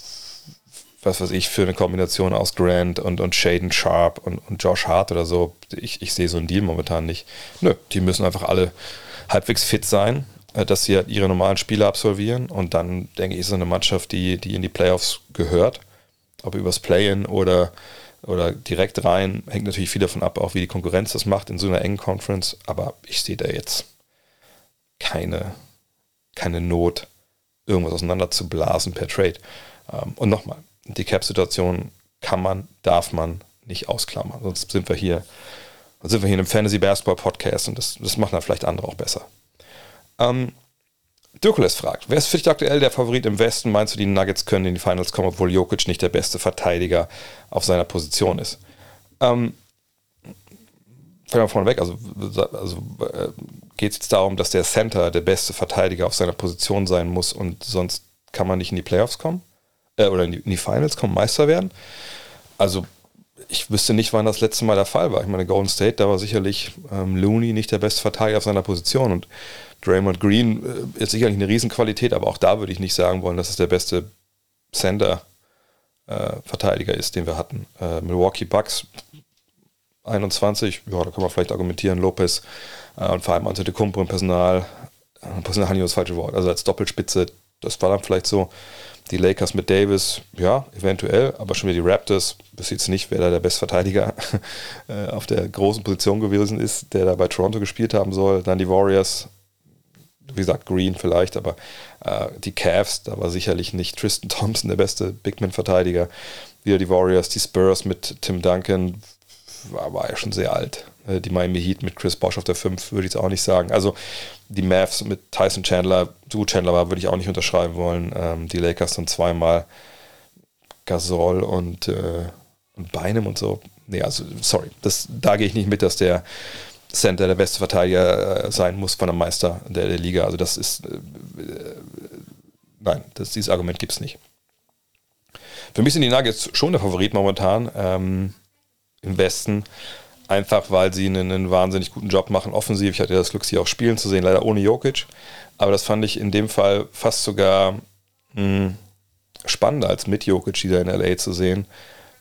was weiß ich, für eine Kombination aus Grant und, und Shaden Sharp und, und Josh Hart oder so. Ich, ich sehe so einen Deal momentan nicht. Nö, die müssen einfach alle halbwegs fit sein, äh, dass sie halt ihre normalen Spiele absolvieren und dann, denke ich, ist es eine Mannschaft, die, die in die Playoffs gehört. Ob übers Play-In oder, oder direkt rein, hängt natürlich viel davon ab, auch wie die Konkurrenz das macht in so einer engen Conference. Aber ich sehe da jetzt keine, keine Not, irgendwas auseinander zu blasen per Trade. Ähm, und nochmal, die Cap-Situation kann man, darf man nicht ausklammern. Sonst sind wir hier, sind wir hier in einem Fantasy-Basketball-Podcast und das, das machen dann vielleicht andere auch besser. Ähm, Dirkules fragt, wer ist für dich aktuell der Favorit im Westen? Meinst du, die Nuggets können in die Finals kommen, obwohl Jokic nicht der beste Verteidiger auf seiner Position ist? Ähm, fangen wir vorne weg, also, also äh, geht es jetzt darum, dass der Center der beste Verteidiger auf seiner Position sein muss und sonst kann man nicht in die Playoffs kommen äh, oder in die, in die, Finals kommen, Meister werden. Also ich wüsste nicht, wann das letzte Mal der Fall war. Ich meine, Golden State, da war sicherlich ähm, Looney nicht der beste Verteidiger auf seiner Position und Draymond Green äh, ist sicherlich eine Riesenqualität, aber auch da würde ich nicht sagen wollen, dass es der beste Center äh, Verteidiger ist, den wir hatten. Äh, Milwaukee Bucks 21, ja, da kann man vielleicht argumentieren, Lopez äh, und vor allem Antetokounmpo im Personal, äh, Personal ist das falsche Wort, also als Doppelspitze, das war dann vielleicht so. Die Lakers mit Davis, ja, eventuell, aber schon wieder die Raptors, bis jetzt nicht, wer da der Bestverteidiger äh, auf der großen Position gewesen ist, der da bei Toronto gespielt haben soll. Dann die Warriors, wie gesagt, Green vielleicht, aber äh, die Cavs, da war sicherlich nicht Tristan Thompson der beste Bigman-Verteidiger. Wieder die Warriors, die Spurs mit Tim Duncan, war, war ja schon sehr alt. Äh, die Miami Heat mit Chris Bosch auf der 5 würde ich auch nicht sagen. Also die Mavs mit Tyson Chandler, du Chandler war, würde ich auch nicht unterschreiben wollen. Ähm, die Lakers dann zweimal Gasol und, äh, und Beinem und so. Nee, also sorry, das, da gehe ich nicht mit, dass der Center der beste Verteidiger äh, sein muss von einem Meister der, der Liga. Also das ist, äh, äh nein, das, dieses Argument gibt es nicht. Für mich sind die Nuggets schon der Favorit momentan. Ähm, im Westen. Einfach weil sie einen, einen, wahnsinnig guten Job machen, offensiv. Ich hatte das Glück, sie auch spielen zu sehen, leider ohne Jokic. Aber das fand ich in dem Fall fast sogar mh, hm, spannender als mit Jokic wieder in LA zu sehen,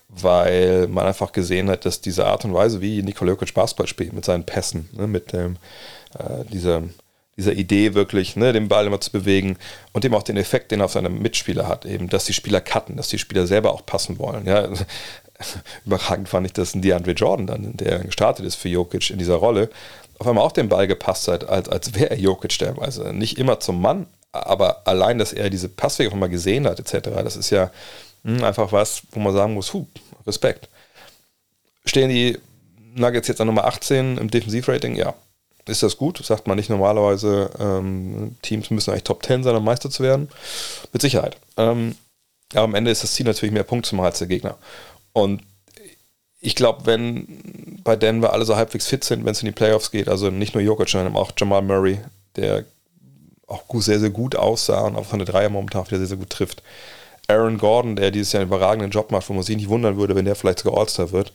weil man einfach gesehen hat, dass diese Art und Weise, wie Nikola Jokic Basketball spielt, mit seinen Pässen, ne, mit dem, äh, dieser, dieser Idee wirklich, ne, den Ball immer zu bewegen und eben auch den Effekt, den er auf seine Mitspieler hat, eben, dass die Spieler cutten, dass die Spieler selber auch passen wollen. Ja überragend fand ich, dass ein DeAndre Jordan dann, der gestartet ist für Jokic in dieser Rolle, auf einmal auch den Ball gepasst hat, als, als wäre er Jokic stellenweise. Nicht immer zum Mann, aber allein, dass er diese Passwege von mal gesehen hat, etc., das ist ja mh, hm, einfach was, wo man sagen muss, huh, Respekt. Stehen die Nuggets jetzt an Nummer 18 im Defensivrating? Ja. Ist das gut? Sagt man nicht normalerweise, ähm, Teams müssen eigentlich Top 10 sein, um Meister zu werden? Mit Sicherheit. Ähm, aber am Ende ist das Ziel natürlich mehr Punkte zu machen als der Gegner. Und ich glaube, wenn bei Denver alle so halbwegs fit sind, wenn es in die Playoffs geht, also nicht nur Jokic, sondern auch Jamal Murray, der auch sehr, sehr gut aussah und auf seine Dreier momentan wieder sehr, sehr gut trifft. Aaron Gordon, der dieses Jahr einen überragenden Job macht, wo man sich nicht wundern würde, wenn der vielleicht sogar All-Star wird.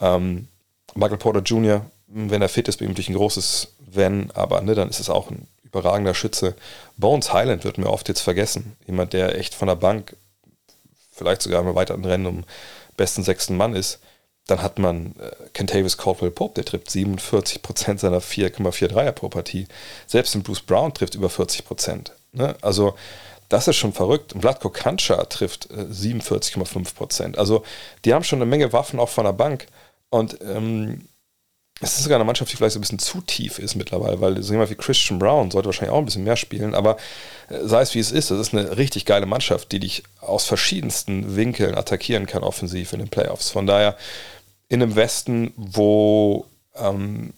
Ähm, Michael Porter Jr., wenn er fit ist, bin ich ein großes Wenn, aber ne, dann ist es auch ein überragender Schütze. Bones Highland wird mir oft jetzt vergessen. Jemand, der echt von der Bank, vielleicht sogar im weiteren Rennen um besten sechsten Mann ist, dann hat man äh, Kentavis Caldwell Pope, der trifft 47% seiner 4,4 Dreier pro Partie. Selbst ein Bruce Brown trifft über 40%. Ne? Also das ist schon verrückt. Vladko Kancha trifft äh, 47,5%. Also die haben schon eine Menge Waffen auch von der Bank. Und ähm, es ist sogar eine Mannschaft, die vielleicht so ein bisschen zu tief ist mittlerweile, weil so jemand wie Christian Brown sollte wahrscheinlich auch ein bisschen mehr spielen, aber äh, sei es wie es ist, das ist eine richtig geile Mannschaft, die dich aus verschiedensten Winkeln attackieren kann offensiv in den Playoffs. Von daher in einem Westen, wo ähm,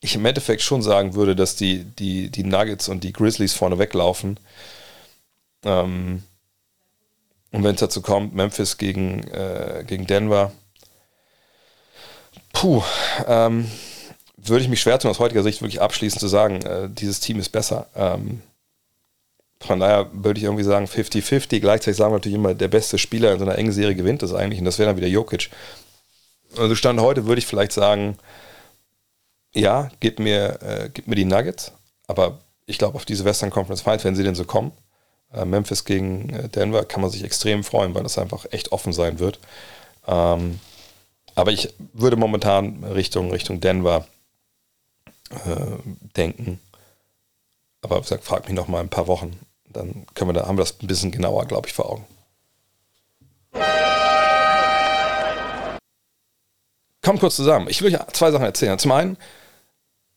ich im Endeffekt schon sagen würde, dass die, die, die Nuggets und die Grizzlies vorne weglaufen. Ähm, und wenn es dazu kommt, Memphis gegen, äh, gegen Denver, Puh, ähm, würde ich mich schwer tun, aus heutiger Sicht wirklich abschließend zu sagen, äh, dieses Team ist besser. Ähm, von daher würde ich irgendwie sagen 50-50. Gleichzeitig sagen wir natürlich immer, der beste Spieler in so einer engen Serie gewinnt das eigentlich und das wäre dann wieder Jokic. Also Stand heute würde ich vielleicht sagen, ja, gib mir, äh, gib mir die Nuggets, aber ich glaube auf diese Western Conference Finals, wenn sie denn so kommen, äh, Memphis gegen äh, Denver, kann man sich extrem freuen, weil das einfach echt offen sein wird. Ähm, aber ich würde momentan Richtung, Richtung Denver äh, denken. Aber gesagt, frag mich noch mal ein paar Wochen. Dann können wir da, haben wir das ein bisschen genauer, glaube ich, vor Augen. Kommt kurz zusammen. Ich will euch zwei Sachen erzählen. Zum einen,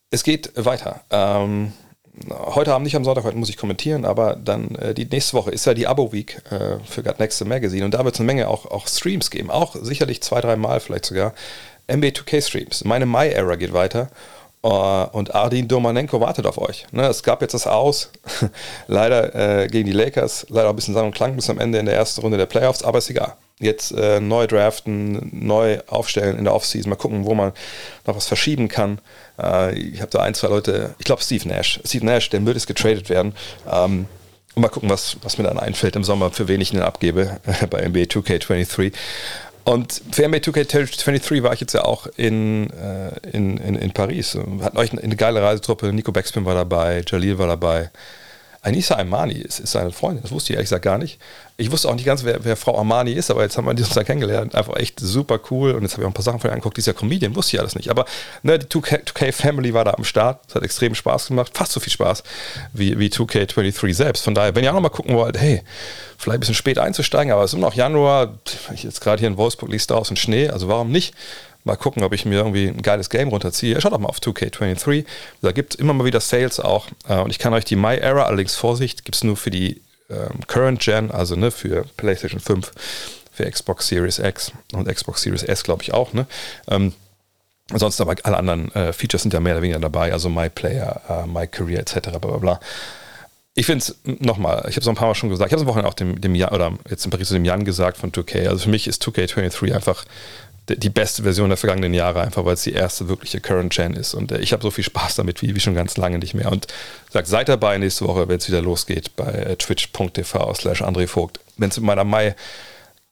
es geht weiter. Ähm, heute Abend nicht am Sonntag, heute muss ich kommentieren, aber dann äh, die nächste Woche ist ja die Abo-Week äh, für Got Next Magazine und da wird es eine Menge auch, auch Streams geben, auch sicherlich zwei, drei Mal vielleicht sogar. NBA 2K Streams. Meine My-Era geht weiter uh, und Ardin Domanenko wartet auf euch. Ne, es gab jetzt das Aus, leider äh, gegen die Lakers, leider auch ein bisschen Sang und Klang bis am Ende in der ersten Runde der Playoffs, aber ist egal. Jetzt äh, neu draften, neu aufstellen in der Offseason, mal gucken, wo man noch was verschieben kann. Äh, ich habe da ein, zwei Leute, ich glaube Steve Nash. Steve Nash, der würde es getradet werden. Ähm, und mal gucken, was, was mir dann einfällt im Sommer, für wen ich ihn abgebe bei NBA 2K23. Und für NBA 2K23 war ich jetzt ja auch in, äh, in, in, in Paris. Hatten euch eine geile Reisetruppe. Nico Backspin war dabei, Jalil war dabei. Anissa Armani ist, ist seine Freundin, das wusste ich ehrlich gesagt gar nicht. Ich wusste auch nicht ganz, wer, wer Frau Armani ist, aber jetzt haben wir uns da kennengelernt. Einfach echt super cool. Und jetzt habe ich auch ein paar Sachen von ihr angeguckt. Dieser Comedian wusste ich alles nicht. Aber ne, die 2K, 2K Family war da am Start. Es hat extrem Spaß gemacht. Fast so viel Spaß wie, wie 2K23 selbst. Von daher, wenn ihr auch noch mal gucken wollt, hey, vielleicht ein bisschen spät einzusteigen, aber es ist immer noch Januar. Ich jetzt gerade hier in Wolfsburg liegt draußen Schnee, also warum nicht? Mal gucken, ob ich mir irgendwie ein geiles Game runterziehe. Schaut doch mal auf 2K23. Da gibt es immer mal wieder Sales auch. Äh, und ich kann euch die My Era, allerdings Vorsicht, gibt es nur für die ähm, Current Gen, also ne, für PlayStation 5, für Xbox Series X und Xbox Series S, glaube ich auch. Ne? Ähm, Ansonsten aber alle anderen äh, Features sind ja mehr oder weniger dabei, also My Player, uh, My Career etc. Bla bla bla. Ich finde es nochmal, ich habe es ein paar Mal schon gesagt, ich habe es am Wochenende auch dem, dem Jan, oder jetzt in Paris zu dem Jan gesagt von 2K. Also für mich ist 2K23 einfach die beste Version der vergangenen Jahre, einfach weil es die erste wirkliche Current Gen ist. Und äh, ich habe so viel Spaß damit wie, wie schon ganz lange nicht mehr. Und sag, seid dabei nächste Woche, wenn es wieder losgeht bei äh, twitch.tv slash André Vogt, wenn es mit meiner My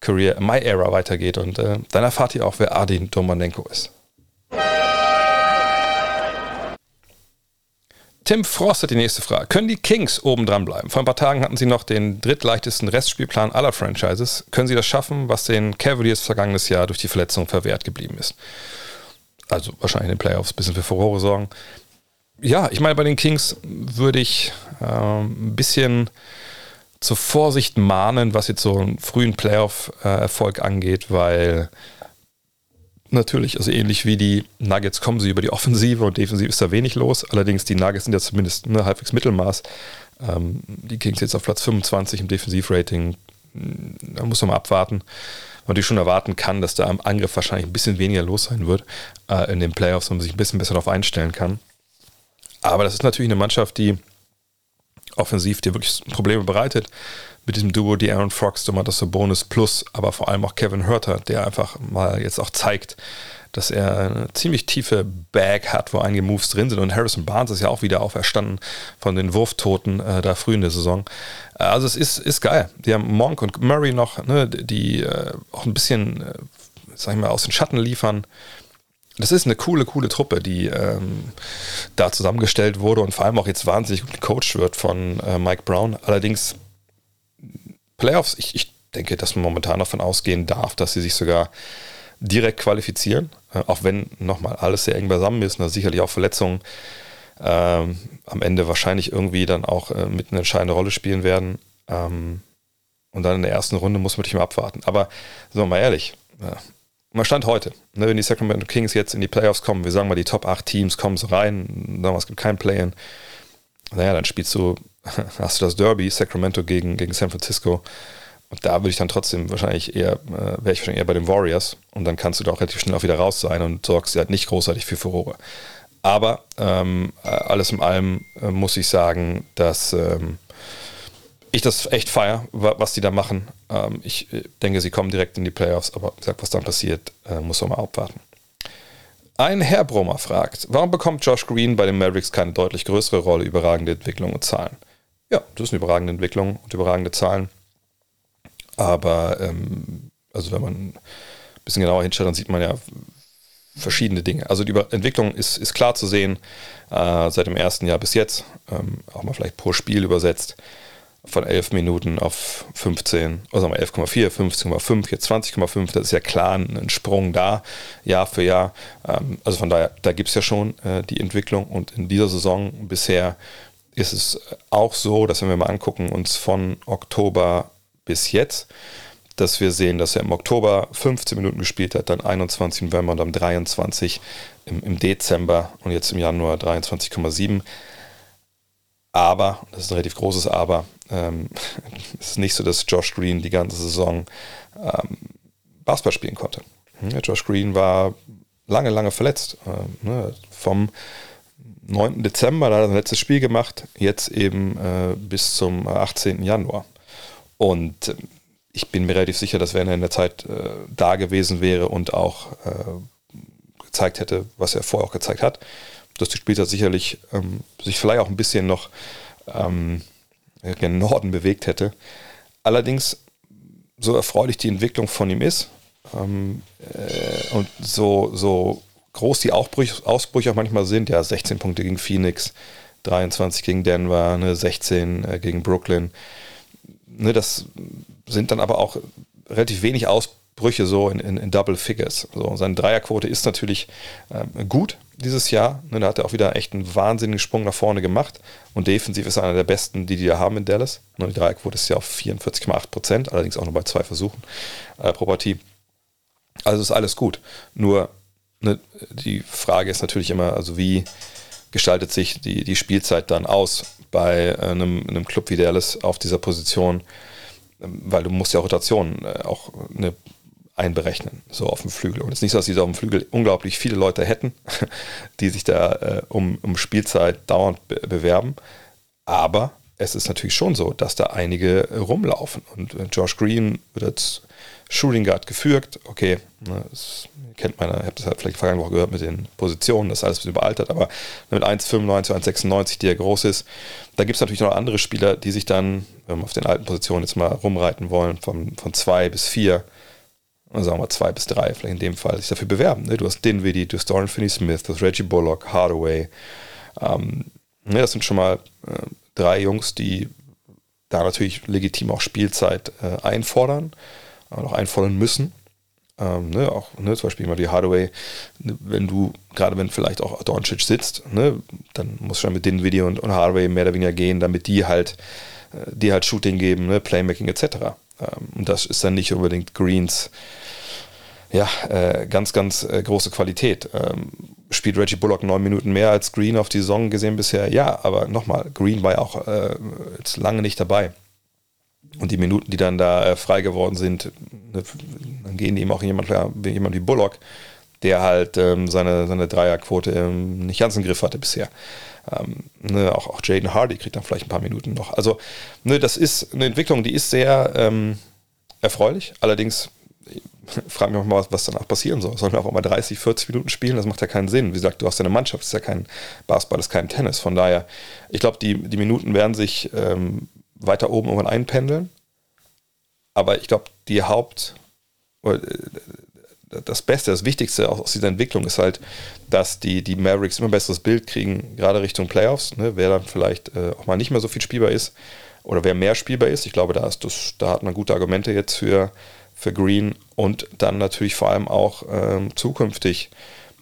Career, My Era weitergeht. Und äh, dann erfahrt ihr auch, wer Adin Domanenko ist. Tim Frost hat die nächste Frage. Können die Kings oben dran bleiben? Vor ein paar Tagen hatten sie noch den drittleichtesten Restspielplan aller Franchises. Können sie das schaffen, was den Cavaliers vergangenes Jahr durch die Verletzung verwehrt geblieben ist? Also wahrscheinlich in den Playoffs ein bisschen für Furore sorgen. Ja, ich meine, bei den Kings würde ich äh, ein bisschen zur Vorsicht mahnen, was jetzt so einen frühen Playoff-Erfolg angeht, weil natürlich, also ähnlich wie die Nuggets kommen sie über die Offensive und defensiv ist da wenig los. Allerdings die Nuggets sind ja zumindest ne, halbwegs Mittelmaß. Ähm, die Kings jetzt auf Platz 25 im Defensivrating. Da muss man mal abwarten. Man natürlich schon erwarten kann, dass da am Angriff wahrscheinlich ein bisschen weniger los sein wird äh, in den Playoffs, wo man sich ein bisschen besser darauf einstellen kann. Aber das ist natürlich eine Mannschaft, die offensiv dir wirklich Probleme bereitet mit diesem Duo, die Aaron Fox, Domantas Bonus plus, aber vor allem auch Kevin Hurter, der einfach mal jetzt auch zeigt, dass er eine ziemlich tiefe Bag hat, wo einige Moves drin sind. Und Harrison Barnes ist ja auch wieder auferstanden von den Wurftoten äh, da früh in der Saison. Äh, also es ist, ist geil. Die haben Monk und Murray noch, ne, die äh, auch ein bisschen, äh, sag ich mal, aus den Schatten liefern. Das ist eine coole, coole Truppe, die ähm, da zusammengestellt wurde und vor allem auch jetzt wahnsinnig gut gecoacht wird von äh, Mike Brown. Allerdings Playoffs, ich, ich denke, dass man momentan davon ausgehen darf, dass sie sich sogar direkt qualifizieren, äh, auch wenn nochmal alles sehr eng beisammen ist, und sicherlich auch Verletzungen ähm, am Ende wahrscheinlich irgendwie dann auch äh, mit einer entscheidenden Rolle spielen werden. Ähm, und dann in der ersten Runde muss man natürlich mal abwarten. Aber sagen wir mal ehrlich, man stand heute, ne, wenn die Sacramento Kings jetzt in die Playoffs kommen, wir sagen mal, die Top 8 Teams kommen so rein, sagen wir, es gibt kein Play-In, naja, dann spielst du hast du das Derby, Sacramento gegen, gegen San Francisco. Und da würde ich dann trotzdem wahrscheinlich eher, äh, wäre ich wahrscheinlich eher bei den Warriors. Und dann kannst du da auch relativ schnell auch wieder raus sein und sorgst halt nicht großartig für Furore. Aber ähm, äh, alles in allem äh, muss ich sagen, dass ähm, ich das echt feier, was die da machen. Ähm, ich äh, denke, sie kommen direkt in die Playoffs, aber gesagt, was dann passiert, äh, muss man mal abwarten. Ein Herr Brummer fragt, warum bekommt Josh Green bei den Mavericks keine deutlich größere Rolle, überragende Entwicklung und Zahlen? Ja, das ist eine überragende Entwicklung und überragende Zahlen. Aber ähm, also wenn man ein bisschen genauer hinschaut, dann sieht man ja verschiedene Dinge. Also die Entwicklung ist, ist klar zu sehen äh, seit dem ersten Jahr bis jetzt, ähm, auch mal vielleicht pro Spiel übersetzt, von 11 Minuten auf 15, oder sagen wir 11,4, 15,5, jetzt 20,5, das ist ja klar ein Sprung da, Jahr für Jahr. Ähm, also von daher, da gibt es ja schon äh, die Entwicklung und in dieser Saison bisher ist es auch so, dass wenn wir mal angucken, uns von Oktober bis jetzt, dass wir sehen, dass er im Oktober 15 Minuten gespielt hat, dann 21 im November und dann 23 im, im Dezember und jetzt im Januar 23,7. Aber, das ist ein relativ großes Aber, ähm, es ist nicht so, dass Josh Green die ganze Saison ähm, Basketball spielen konnte. Ja, Josh Green war lange, lange verletzt. Ähm, ne, vom 9. Dezember, da hat er sein letztes Spiel gemacht, jetzt eben äh, bis zum 18. Januar. Und äh, ich bin mir relativ sicher, dass wenn er in der Zeit äh, da gewesen wäre und auch äh, gezeigt hätte, was er vorher auch gezeigt hat, dass die Spielzeit sicherlich ähm, sich vielleicht auch ein bisschen noch ähm, gen Norden bewegt hätte. Allerdings, so erfreulich die Entwicklung von ihm ist ähm, äh, und so, so groß die Ausbrüche, Ausbrüche auch manchmal sind, ja, 16 Punkte gegen Phoenix, 23 gegen Denver, ne, 16 äh, gegen Brooklyn. Ne, das sind dann aber auch relativ wenig Ausbrüche so in, in, in Double Figures. So, seine Dreierquote ist natürlich äh, gut dieses Jahr. Ne, da hat er auch wieder echt einen wahnsinnigen Sprung nach vorne gemacht. Und defensiv ist er einer der besten, die die da haben in Dallas. Ne, die Dreierquote ist ja auf 44,8 Prozent, allerdings auch nur bei zwei Versuchen äh, pro Partie. Also ist alles gut. Nur ne, die Frage ist natürlich immer, also wie gestaltet sich die, die Spielzeit dann aus bei einem, einem Club wie Dallas auf dieser Position, ähm, weil du musst ja Rotation äh, auch eine einberechnen, so auf dem Flügel. Und es ist nicht so, dass sie auf dem Flügel unglaublich viele Leute hätten, die sich da äh, um, um Spielzeit dauernd be bewerben. Aber es ist natürlich schon so, dass da einige rumlaufen. Und äh, Josh Green wird als Shooting Guard geführt. Okay, ne, das kennt man, ich habe das halt vielleicht vergangene Woche gehört mit den Positionen, das ist alles ein bisschen überaltert, aber mit 1,95, 1,96, die er groß ist, da gibt es natürlich noch andere Spieler, die sich dann, auf den alten Positionen jetzt mal rumreiten wollen, von, von zwei bis vier, sagen wir zwei bis drei, vielleicht in dem Fall, sich dafür bewerben. Ne? Du hast Dinwiddie, du hast Dorian Finney-Smith, du hast Reggie Bullock, Hardaway. Ähm, ne, das sind schon mal äh, drei Jungs, die da natürlich legitim auch Spielzeit äh, einfordern auch einfordern müssen. Ähm, ne, auch ne, zum Beispiel mal die Hardaway, ne, wenn du, gerade wenn vielleicht auch Doncic sitzt, ne, dann muss schon mit Video und, und Hardaway mehr oder weniger gehen, damit die halt, äh, die halt Shooting geben, ne, Playmaking etc. Ähm, und das ist dann nicht unbedingt Greens ja, äh, ganz, ganz äh, große Qualität. Ähm, spielt Reggie Bullock neun Minuten mehr als Green auf die Saison gesehen bisher? Ja, aber nochmal, Green war ja auch äh, jetzt lange nicht dabei. Und die Minuten, die dann da äh, frei geworden sind, ne, dann gehen eben auch jemand, jemand wie Bullock, der halt ähm, seine, seine Dreierquote ähm, nicht ganz im Griff hatte bisher. Ähm, ne, auch, auch Jaden Hardy kriegt dann vielleicht ein paar Minuten noch. Also, ne, das ist eine Entwicklung, die ist sehr ähm, erfreulich. Allerdings frage mich auch mal, was danach passieren soll. Sollen wir auch mal 30, 40 Minuten spielen? Das macht ja keinen Sinn. Wie gesagt, du hast ja eine Mannschaft, das ist ja kein Basketball, das ist kein Tennis. Von daher, ich glaube, die, die Minuten werden sich ähm, weiter oben irgendwann einpendeln. Aber ich glaube, die Haupt, äh, das Beste, das Wichtigste aus dieser Entwicklung ist halt, dass die, die Mavericks immer ein besseres Bild kriegen, gerade Richtung Playoffs, ne, wer dann vielleicht äh, auch mal nicht mehr so viel spielbar ist oder wer mehr spielbar ist. Ich glaube, da, ist das, da hat man gute Argumente jetzt für, für Green und dann natürlich vor allem auch ähm, zukünftig,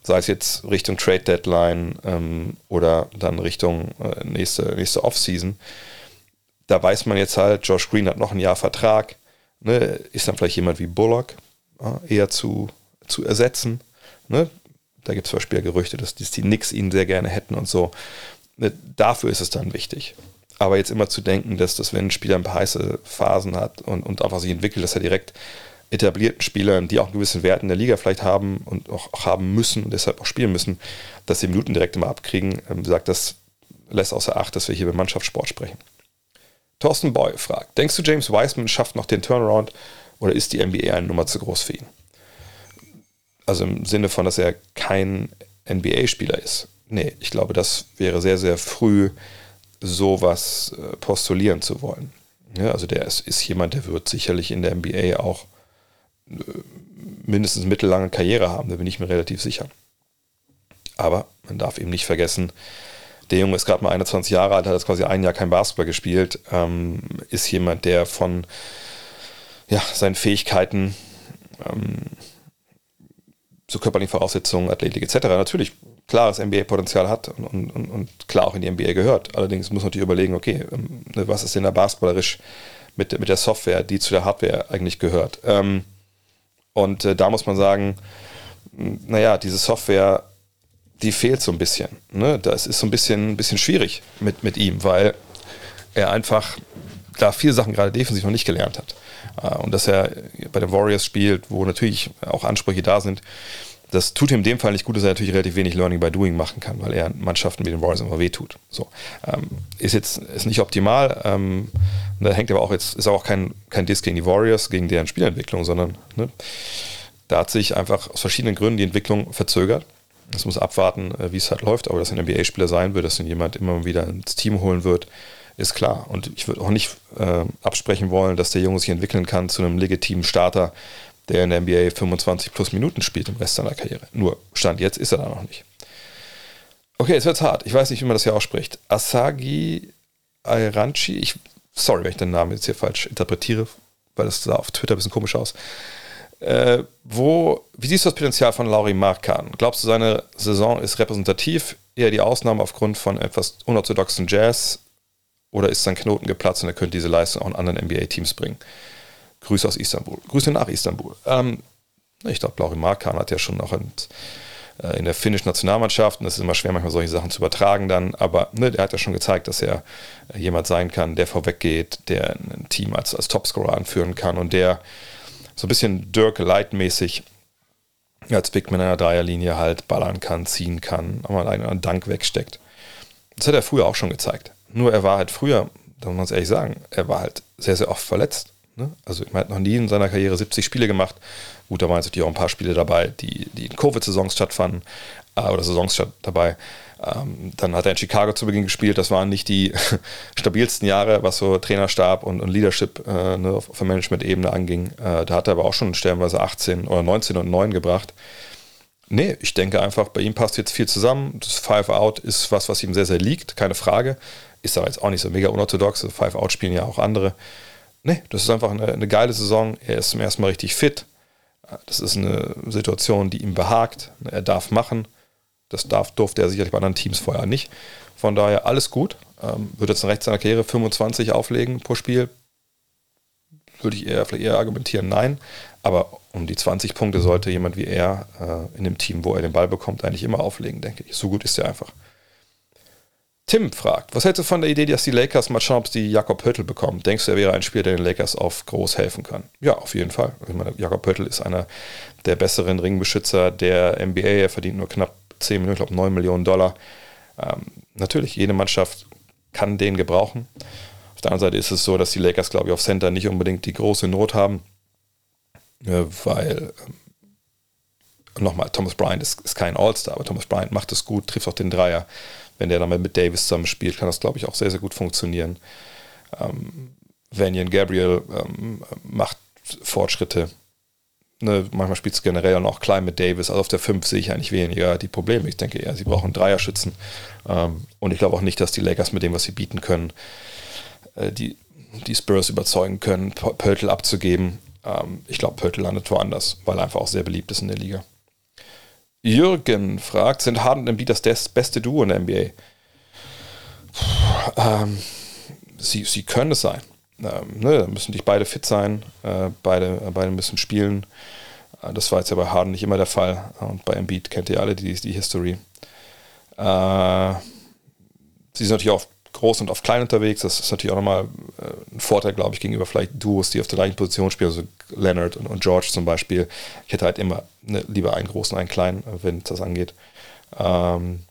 sei es jetzt Richtung Trade Deadline ähm, oder dann Richtung äh, nächste, nächste Offseason. Da weiß man jetzt halt, Josh Green hat noch ein Jahr Vertrag Ne, ist dann vielleicht jemand wie Bullock äh, eher zu, zu ersetzen. Ne? Da gibt es zum Beispiel Gerüchte, dass, dass die Knicks ihn sehr gerne hätten und so. Ne, dafür ist es dann wichtig. Aber jetzt immer zu denken, dass das, wenn ein Spieler ein paar heiße Phasen hat und, und einfach sich entwickelt, dass er direkt etablierten Spielern, die auch einen gewissen Wert in der Liga vielleicht haben und auch, auch haben müssen und deshalb auch spielen müssen, dass sie Minuten direkt immer abkriegen, ähm, sagt, das lässt außer Acht, dass wir hier über Mannschaftssport sprechen. Thorsten Boy fragt, denkst du, James Wiseman schafft noch den Turnaround oder ist die NBA eine Nummer zu groß für ihn? Also im Sinne von, dass er kein NBA-Spieler ist. Nee, ich glaube, das wäre sehr, sehr früh, sowas äh, postulieren zu wollen. Ja, also der ist, ist, jemand, der wird sicherlich in der NBA auch mindestens mittellange Karriere haben, da bin ich mir relativ sicher. Aber man darf eben nicht vergessen, der Junge ist gerade mal 21 Jahre alt, hat jetzt quasi ein Jahr kein Basketball gespielt, ähm, ist jemand, der von ja, seinen Fähigkeiten, ähm, so körperlichen Voraussetzungen, Athletik etc. natürlich klares NBA-Potenzial hat und, und, und, klar auch in die NBA gehört. Allerdings muss man natürlich überlegen, okay, ähm, ne, was ist denn da basketballerisch mit, mit der Software, die zu der Hardware eigentlich gehört. Ähm, und äh, da muss man sagen, naja, diese Software die fehlt so ein bisschen. Ne? Das ist so ein bisschen, ein bisschen schwierig mit, mit ihm, weil er einfach da viele Sachen gerade defensiv noch nicht gelernt hat. Äh, und dass er bei den Warriors spielt, wo natürlich auch Ansprüche da sind, Das tut ihm in dem Fall nicht gut, dass er natürlich relativ wenig Learning by Doing machen kann, weil er Mannschaften wie den Warriors immer wehtut. So. Ähm, ist jetzt ist nicht optimal. Ähm, da hängt aber auch jetzt, ist auch kein, kein Disk gegen die Warriors, gegen deren Spielentwicklung, sondern ne, da hat sich einfach aus verschiedenen Gründen die Entwicklung verzögert. Das muss abwarten, äh, wie es halt läuft, aber dass ein NBA-Spieler sein wird, dass ihn jemand immer wieder ins Team holen wird, ist klar. Und ich würde auch nicht äh, absprechen wollen, dass der Junge sich entwickeln kann zu einem legitimen Starter, der in der NBA 25 plus Minuten spielt im Rest seiner Karriere. Nur Stand jetzt ist er da noch nicht. Okay, jetzt wird's hart. Ich weiß nicht, wie man das hier ausspricht. Asagi Airanchi, ich, sorry, wenn ich den Namen jetzt hier falsch interpretiere, weil das sah auf Twitter ein bisschen komisch aus. Äh, wo, wie siehst du das Potenzial von Lauri Markan? Glaubst du, seine Saison ist repräsentativ, eher die Ausnahme aufgrund von etwas unorthodoxen Jazz oder ist sein Knoten geplatzt und er könnte diese Leistung auch in anderen NBA-Teams bringen? Grüße aus Istanbul. Grüße nach Istanbul. Ähm, ich glaube, Lauri Markan hat ja schon noch in, äh, in der finnischen Nationalmannschaft, und es ist immer schwer, manchmal solche Sachen zu übertragen dann, aber ne, der hat ja schon gezeigt, dass er äh, jemand sein kann, der vorweggeht, der ein Team als, als Topscorer anführen kann und der so ein bisschen Dirk Light-mäßig als Big Man in der Dreierlinie halt ballern kann, ziehen kann, mal einen Dank wegsteckt. Das hat er früher auch schon gezeigt. Nur er war halt früher, da muss man es ehrlich sagen, er war halt sehr, sehr oft verletzt. Ne? Also man hat noch nie in seiner Karriere 70 Spiele gemacht. Gut, da waren natürlich auch ein paar Spiele dabei, die, die in Covid-Saisons stattfanden äh, oder Saisons statt dabei. Ähm, dann hat er in Chicago zu Beginn gespielt. Das waren nicht die stabilsten Jahre, was so Trainerstab und, und Leadership äh, ne, auf der Management-Ebene anging. Äh, da hat er aber auch schon stellenweise 18 oder 19 und 9 gebracht. Nee, ich denke einfach, bei ihm passt jetzt viel zusammen. Das Five Out ist was, was ihm sehr, sehr liegt, keine Frage. Ist aber jetzt auch nicht so mega unorthodox. Five Out spielen ja auch andere. Nee, das ist einfach eine, eine geile Saison. Er ist zum ersten Mal richtig fit. Das ist eine Situation, die ihm behagt. Er darf machen. Das darf, durfte er sicherlich bei anderen Teams vorher nicht. Von daher alles gut. Ähm, würde jetzt in Recht seiner Karriere 25 auflegen pro Spiel. Würde ich eher, vielleicht eher argumentieren, nein. Aber um die 20 Punkte sollte jemand wie er äh, in dem Team, wo er den Ball bekommt, eigentlich immer auflegen, denke ich. So gut ist er einfach. Tim fragt, was hältst du von der Idee, dass die Lakers mal schauen, ob sie Jakob Pöttl bekommen? Denkst du, er wäre ein Spieler, der den Lakers auf groß helfen kann? Ja, auf jeden Fall. Ich meine, Jakob Pöttl ist einer der besseren Ringbeschützer der NBA. Er verdient nur knapp 10 Millionen, ich glaube 9 Millionen Dollar. Ähm, natürlich, jede Mannschaft kann den gebrauchen. Auf der anderen Seite ist es so, dass die Lakers, glaube ich, auf Center nicht unbedingt die große Not haben, weil ähm, nochmal, Thomas Bryant ist, ist kein All-Star, aber Thomas Bryant macht es gut, trifft auch den Dreier wenn der dann mal mit Davis zusammen spielt, kann das, glaube ich, auch sehr, sehr gut funktionieren. Ähm, Vanyan Gabriel ähm, macht Fortschritte. Ne, manchmal spielt es generell auch klein mit Davis. Also auf der 5 sehe ich eigentlich weniger die Probleme. Ich denke eher, sie brauchen Dreierschützen. Ähm, und ich glaube auch nicht, dass die Lakers mit dem, was sie bieten können, äh, die, die Spurs überzeugen können, Pöltl abzugeben. Ähm, ich glaube, Pöltl landet woanders, weil er einfach auch sehr beliebt ist in der Liga. Jürgen fragt, sind Harden und Embiid das beste Duo in der NBA? Puh, ähm, sie, sie können es sein. Ähm, ne, müssen nicht beide fit sein, äh, beide, äh, beide müssen spielen. Äh, das war jetzt ja bei Harden nicht immer der Fall. Und bei Embiid kennt ihr alle die, die History. Äh, sie sind natürlich auch groß und auf klein unterwegs. Das ist natürlich auch nochmal äh, ein Vorteil, glaube ich, gegenüber vielleicht Duos, die auf der gleichen Position spielen, also Leonard und, George zum Beispiel. Ich hätte halt immer ne, lieber einen großen, einen kleinen, wenn das angeht. Ähm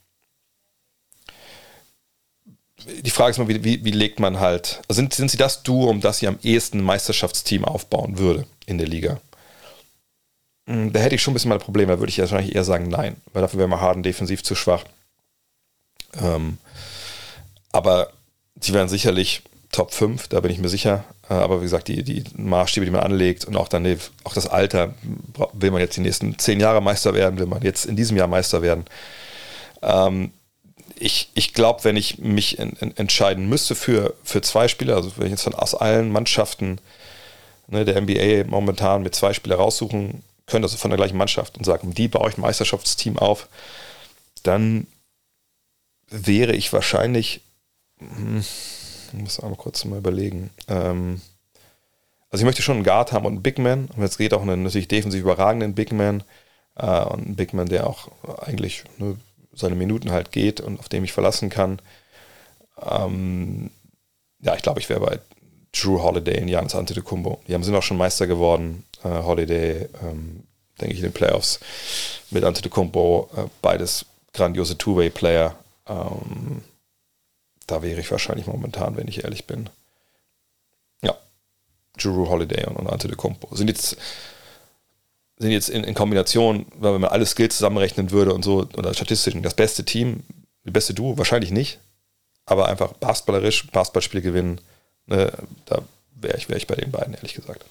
die Frage ist mal, wie, wie, wie, legt man halt, also sind, sind sie das Duo, um das sie am ehesten ein Meisterschaftsteam aufbauen würde in der Liga? Hm, da hätte ich schon ein bisschen mal ein Problem, da würde ich wahrscheinlich eher sagen, nein, weil dafür wäre mal Harden defensiv zu schwach. Ähm, aber sie werden sicherlich Top 5, da bin ich mir sicher. Äh, aber wie gesagt, die, die Maßstäbe, die man anlegt und auch dann auch das Alter, will man jetzt die nächsten zehn Jahre Meister werden, will man jetzt in diesem Jahr Meister werden. Ähm, ich, ich glaube, wenn ich mich in, in entscheiden müsste für, für zwei Spieler, also wenn ich jetzt von aus allen Mannschaften ne, der NBA momentan mit zwei Spieler raussuchen könnte, also von der gleichen Mannschaft und sagen, die baue ich ein Meisterschaftsteam auf, dann wäre ich wahrscheinlich ich muss einmal kurz mal überlegen. Ähm, also ich möchte schon einen Guard haben und einen Big Man. Und es geht auch einen natürlich defensiv überragenden Big Man. Äh, und einen Big Man, der auch eigentlich ne, seine Minuten halt geht und auf dem ich verlassen kann. Ähm, ja, ich glaube, ich wäre bei Drew Holiday und Janis Antetokounmpo. Die haben sind auch schon Meister geworden. Äh, Holiday, ähm, denke ich, in den Playoffs mit Antetokounmpo, äh, beides grandiose Two-Way-Player. Ähm, da wäre ich wahrscheinlich momentan, wenn ich ehrlich bin. Ja, Drew Holiday und, und Antetokounmpo sind jetzt sind jetzt in, in Kombination, wenn man alle Skills zusammenrechnen würde und so, oder statistisch, das beste Team, die beste Duo, wahrscheinlich nicht. Aber einfach basketballerisch, Basketballspiel gewinnen, ne, da wäre ich, wär ich bei den beiden, ehrlich gesagt.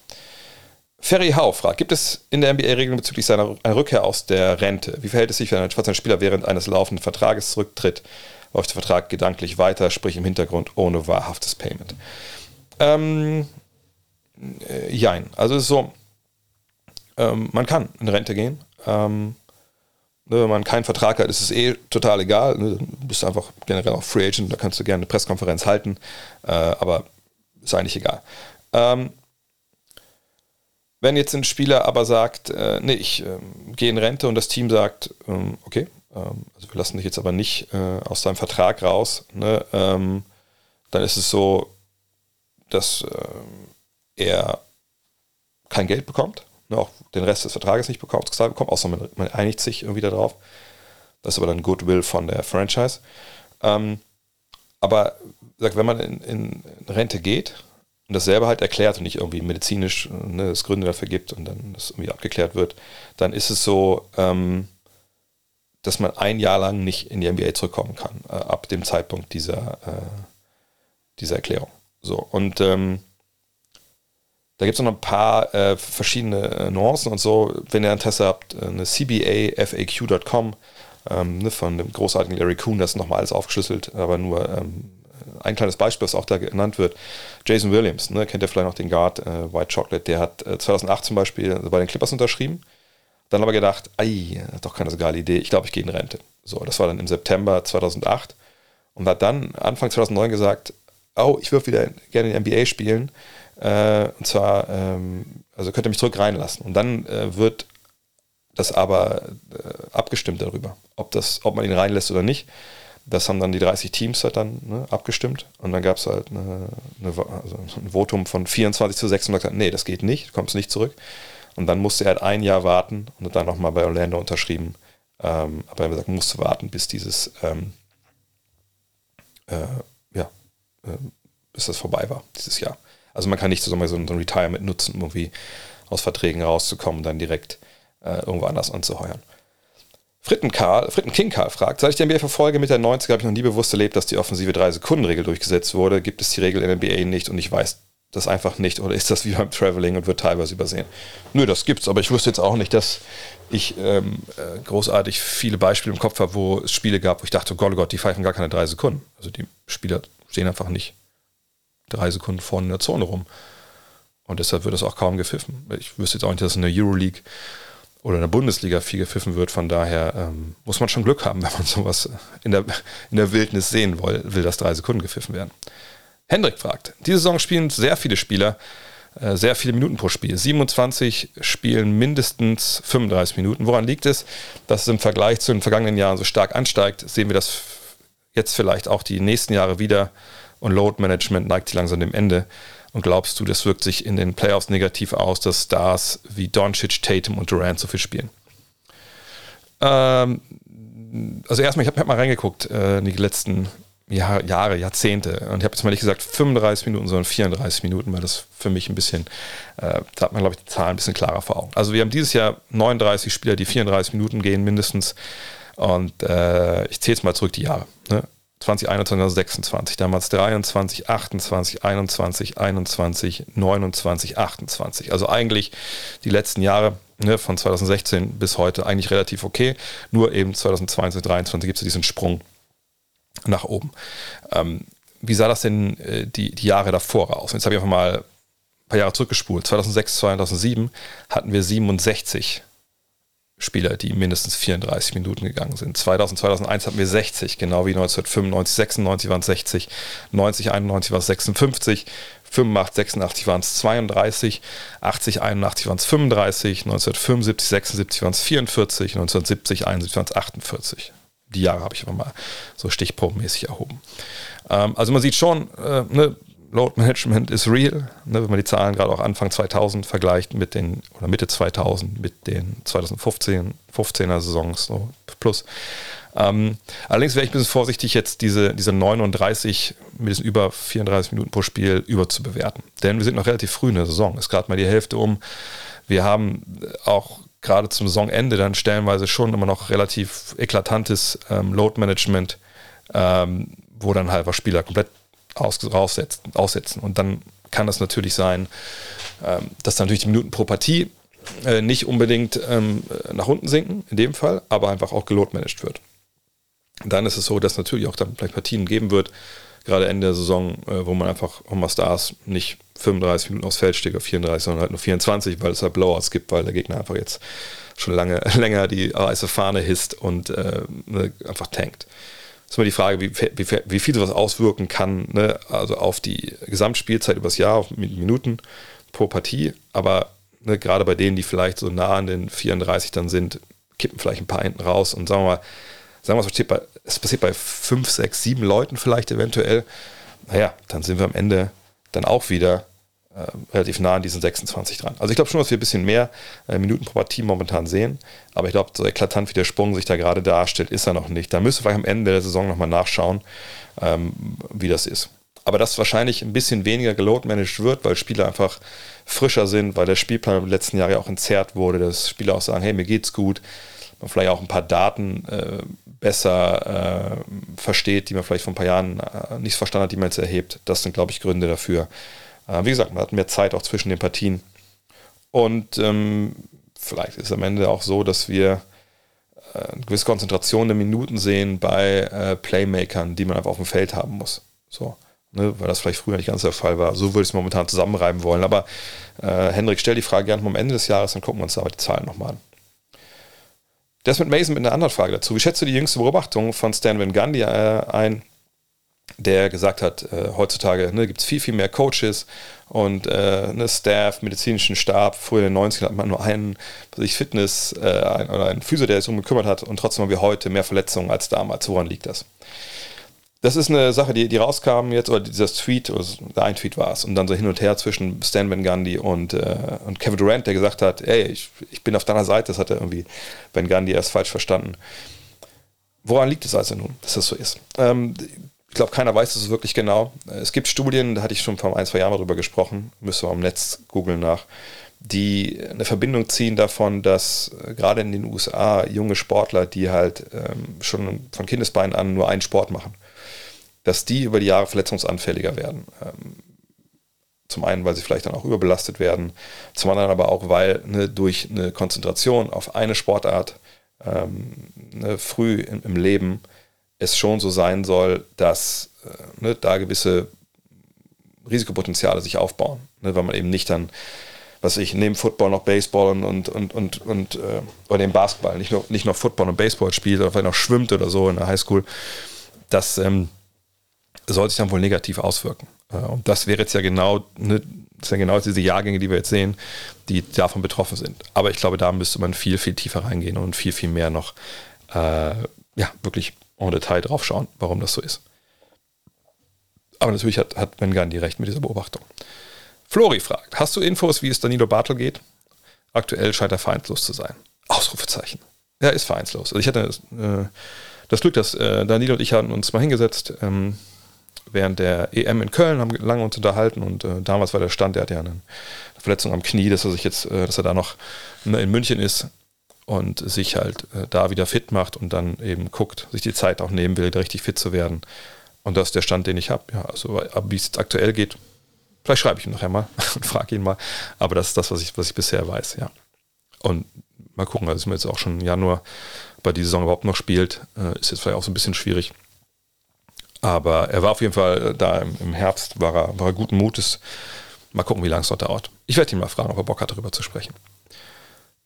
Ferry Hau fragt, gibt es in der NBA Regeln bezüglich seiner einer Rückkehr aus der Rente? Wie verhält es sich, wenn ein Spieler während eines laufenden Vertrages zurücktritt? Läuft der Vertrag gedanklich weiter, sprich im Hintergrund ohne wahrhaftes Payment? Ähm, äh, jein. Also es ist so, ähm, man kann in Rente gehen. Ähm, ne, wenn man keinen Vertrag hat, ist es eh total egal. Ne, du bist einfach generell auch Free Agent, da kannst du gerne eine Pressekonferenz halten, äh, aber ist eigentlich egal. Ähm, wenn jetzt ein Spieler aber sagt, äh, nee, ich äh, gehe in Rente und das Team sagt, ähm, okay, also wir lassen dich jetzt aber nicht äh, aus deinem Vertrag raus, ne, ähm, dann ist es so, dass ähm, er kein Geld bekommt, ne, auch den Rest des Vertrages nicht bekommt, bekommt außer man, man, einigt sich irgendwie darauf. Das ist aber dann Goodwill von der Franchise. Ähm, aber sagt, wenn man in, in Rente geht, und das selber halt erklärt und nicht irgendwie medizinisch ne, es Gründe dafür gibt und dann das irgendwie abgeklärt wird, dann ist es so, ähm, dass man ein Jahr lang nicht in die NBA zurückkommen kann, äh, ab dem Zeitpunkt dieser, äh, dieser Erklärung. So, und ähm, da gibt es noch ein paar äh, verschiedene äh, Nuancen und so. Wenn ihr Interesse habt, äh, eine CBAFAQ.com ähm, ne, von dem großartigen Larry Kuhn, das ist nochmal alles aufgeschlüsselt, aber nur ähm, ein kleines Beispiel, was auch da genannt wird, Jason Williams, ne, kennt ihr vielleicht noch den Guard äh, White Chocolate, der hat äh, 2008 zum Beispiel bei den Clippers unterschrieben, dann aber gedacht, ei, doch keine so geile Idee, ich glaube, ich gehe in Rente. So, das war dann im September 2008 und hat dann Anfang 2009 gesagt, oh, ich würde wieder gerne in die NBA spielen, äh, und zwar, ähm, also könnt ihr mich zurück reinlassen. Und dann äh, wird das aber äh, abgestimmt darüber, ob, das, ob man ihn reinlässt oder nicht. Das haben dann die 30 Teams halt dann ne, abgestimmt und dann gab es halt eine, eine, also ein Votum von 24 zu 6 und gesagt, nee, das geht nicht, du kommst nicht zurück. Und dann musste er halt ein Jahr warten und hat dann nochmal bei Orlando unterschrieben. Ähm, aber er hat gesagt, musste warten, bis dieses, ähm, äh, ja, äh, bis das vorbei war, dieses Jahr. Also man kann nicht so, ein Retirement nutzen, um irgendwie aus Verträgen rauszukommen und dann direkt äh, irgendwo anders anzuheuern. Fritten, Karl, Fritten King Karl fragt, seit ich die NBA verfolge mit der 90 habe ich noch nie bewusst erlebt, dass die offensive 3-Sekunden-Regel durchgesetzt wurde. Gibt es die Regel in der NBA nicht und ich weiß das einfach nicht oder ist das wie beim Traveling und wird teilweise übersehen? Nö, das gibt's, aber ich wusste jetzt auch nicht, dass ich ähm, äh, großartig viele Beispiele im Kopf habe, wo es Spiele gab, wo ich dachte, oh Gott, oh Gott, die pfeifen gar keine drei Sekunden. Also die Spieler stehen einfach nicht drei Sekunden vorne in der Zone rum. Und deshalb wird es auch kaum gepfiffen. Ich wüsste jetzt auch nicht, dass in der Euroleague oder in der Bundesliga viel gepfiffen wird. Von daher ähm, muss man schon Glück haben, wenn man sowas in der, in der Wildnis sehen will, will, dass drei Sekunden gepfiffen werden. Hendrik fragt, diese Saison spielen sehr viele Spieler, äh, sehr viele Minuten pro Spiel. 27 spielen mindestens 35 Minuten. Woran liegt es, dass es im Vergleich zu den vergangenen Jahren so stark ansteigt? Sehen wir das jetzt vielleicht auch die nächsten Jahre wieder und Load Management neigt sich langsam dem Ende. Und glaubst du, das wirkt sich in den Playoffs negativ aus, dass Stars wie Doncic, Tatum und Durant so viel spielen? Ähm, also erstmal, ich habe hab mal reingeguckt äh, in die letzten Jahr, Jahre, Jahrzehnte und ich habe jetzt mal nicht gesagt 35 Minuten, sondern 34 Minuten, weil das für mich ein bisschen, äh, da hat man glaube ich die Zahlen ein bisschen klarer vor Augen. Also wir haben dieses Jahr 39 Spieler, die 34 Minuten gehen mindestens und äh, ich zähle jetzt mal zurück die Jahre. Ne? 2021 also 26, damals 23, 28, 21, 21, 29, 28. Also eigentlich die letzten Jahre ne, von 2016 bis heute eigentlich relativ okay. Nur eben 2022, 2023 gibt es diesen Sprung nach oben. Ähm, wie sah das denn äh, die, die Jahre davor aus? Jetzt habe ich einfach mal ein paar Jahre zurückgespult. 2006, 2007 hatten wir 67 Spieler, die mindestens 34 Minuten gegangen sind. 2000, 2001 hatten wir 60, genau wie 1995, 96 waren es 60, 90, 91 war es 56, 85, 86 waren es 32, 80, 81 waren es 35, 1975, 76 waren es 44, 1970, 71 waren es 48. Die Jahre habe ich aber mal so stichprobenmäßig erhoben. Ähm, also man sieht schon, äh, ne, Load Management ist real. Ne, wenn man die Zahlen gerade auch Anfang 2000 vergleicht mit den, oder Mitte 2000 mit den 2015, 15er Saisons so plus. Ähm, allerdings wäre ich ein bisschen vorsichtig, jetzt diese, diese 39 mit diesen über 34 Minuten pro Spiel überzubewerten. Denn wir sind noch relativ früh in der Saison. Ist gerade mal die Hälfte um. Wir haben auch gerade zum Saisonende dann stellenweise schon immer noch relativ eklatantes ähm, Load Management, ähm, wo dann halt was Spieler komplett aussetzen. Und dann kann das natürlich sein, ähm, dass natürlich die Minuten pro Partie äh, nicht unbedingt ähm, nach unten sinken, in dem Fall, aber einfach auch gelotmanagt wird. Dann ist es so, dass natürlich auch dann vielleicht Partien geben wird, gerade Ende der Saison, äh, wo man einfach Homer Stars nicht 35 Minuten aufs Feld steht oder 34, sondern halt nur 24, weil es halt Blowouts gibt, weil der Gegner einfach jetzt schon lange, länger die weiße Fahne hisst und äh, ne, einfach tankt ist immer die Frage, wie, wie, wie viel sowas auswirken kann, ne? also auf die Gesamtspielzeit übers Jahr, auf Minuten pro Partie. Aber ne, gerade bei denen, die vielleicht so nah an den 34 dann sind, kippen vielleicht ein paar hinten raus und sagen wir mal, sagen wir es passiert bei, es passiert bei 5, 6, 7 Leuten vielleicht eventuell. Naja, dann sind wir am Ende dann auch wieder relativ nah an diesen 26 dran. Also ich glaube schon, dass wir ein bisschen mehr äh, Minuten pro Partie momentan sehen, aber ich glaube, so eklatant wie der Sprung sich da gerade darstellt, ist er noch nicht. Da müsste vielleicht am Ende der Saison nochmal nachschauen, ähm, wie das ist. Aber dass wahrscheinlich ein bisschen weniger geload-managed wird, weil Spieler einfach frischer sind, weil der Spielplan im letzten Jahr ja auch entzerrt wurde, dass Spieler auch sagen, hey, mir geht's gut, man vielleicht auch ein paar Daten äh, besser äh, versteht, die man vielleicht vor ein paar Jahren äh, nicht verstanden hat, die man jetzt erhebt. Das sind, glaube ich, Gründe dafür. Äh, wie gesagt, man hat mehr Zeit auch zwischen den Partien. Und ähm, vielleicht ist es am Ende auch so, dass wir äh, eine gewisse Konzentration der Minuten sehen bei äh, Playmakern, die man einfach auf dem Feld haben muss. So. Ne, weil das vielleicht früher nicht ganz der Fall war. So würde ich es momentan zusammenreiben wollen. Aber äh, Hendrik, stell die Frage gerne am Ende des Jahres, dann gucken wir uns aber die Zahlen nochmal an. Das mit Mason mit einer anderen Frage dazu. Wie schätzt du die jüngste Beobachtung von Stan Van Gundy äh, ein? Der gesagt hat, äh, heutzutage ne, gibt es viel, viel mehr Coaches und äh, ne, Staff, medizinischen Stab. Früher in den 90ern hat man nur einen, sich Fitness äh, ein, oder einen Physio, der sich um gekümmert hat und trotzdem haben wir heute mehr Verletzungen als damals. Woran liegt das? Das ist eine Sache, die, die rauskam jetzt, oder dieser Tweet, oder ein Tweet war es, und dann so hin und her zwischen Stan Van Gundy und, äh, und Kevin Durant, der gesagt hat, ey, ich, ich bin auf deiner Seite, das hat er irgendwie Van Gundy erst falsch verstanden. Woran liegt es also nun, dass das so ist? Ähm, ich glaube, keiner weiß es wirklich genau. Es gibt Studien, da hatte ich schon vor ein, zwei Jahren darüber gesprochen, müssen wir am Netz googeln nach, die eine Verbindung ziehen davon, dass äh, gerade in den USA junge Sportler, die halt ähm, schon von Kindesbeinen an nur einen Sport machen, dass die über die Jahre verletzungsanfälliger werden. Ähm, zum einen, weil sie vielleicht dann auch überbelastet werden, zum anderen aber auch, weil ne, durch eine Konzentration auf eine Sportart ähm, ne, früh im, im Leben es schon so sein soll, dass äh, ne, da gewisse Risikopotenziale sich aufbauen, ne, weil man eben nicht dann, was ich, neben Football noch Baseball und, und, und, und, und äh, oder neben Basketball, nicht nur, nicht noch Football und Baseball spielt oder vielleicht noch schwimmt oder so in der Highschool, das ähm, soll sich dann wohl negativ auswirken. Äh, und das wäre jetzt ja genau, ne, das ja genau diese Jahrgänge, die wir jetzt sehen, die davon betroffen sind. Aber ich glaube, da müsste man viel, viel tiefer reingehen und viel, viel mehr noch äh, ja, wirklich en Detail drauf schauen, warum das so ist. Aber natürlich hat, hat Ben Gandhi recht mit dieser Beobachtung. Flori fragt, hast du Infos, wie es Danilo Bartel geht? Aktuell scheint er vereinslos zu sein. Ausrufezeichen. Er ist vereinslos. Also ich hatte äh, das Glück, dass äh, Danilo und ich hatten uns mal hingesetzt ähm, während der EM in Köln, haben lange uns unterhalten und äh, damals war der Stand, der hat ja eine Verletzung am Knie, dass er sich jetzt, äh, dass er da noch ne, in München ist und sich halt äh, da wieder fit macht und dann eben guckt, sich die Zeit auch nehmen will, richtig fit zu werden. Und das ist der Stand, den ich habe. Ja, also wie es aktuell geht, vielleicht schreibe ich ihm nachher mal und frage ihn mal. Aber das ist das, was ich, was ich bisher weiß, ja. Und mal gucken, also ist mir jetzt auch schon Januar bei dieser Saison überhaupt noch spielt, äh, ist jetzt vielleicht auch so ein bisschen schwierig. Aber er war auf jeden Fall äh, da im, im Herbst, war er, war er guten Mutes. Mal gucken, wie lange es dort dauert. Ich werde ihn mal fragen, ob er Bock hat, darüber zu sprechen.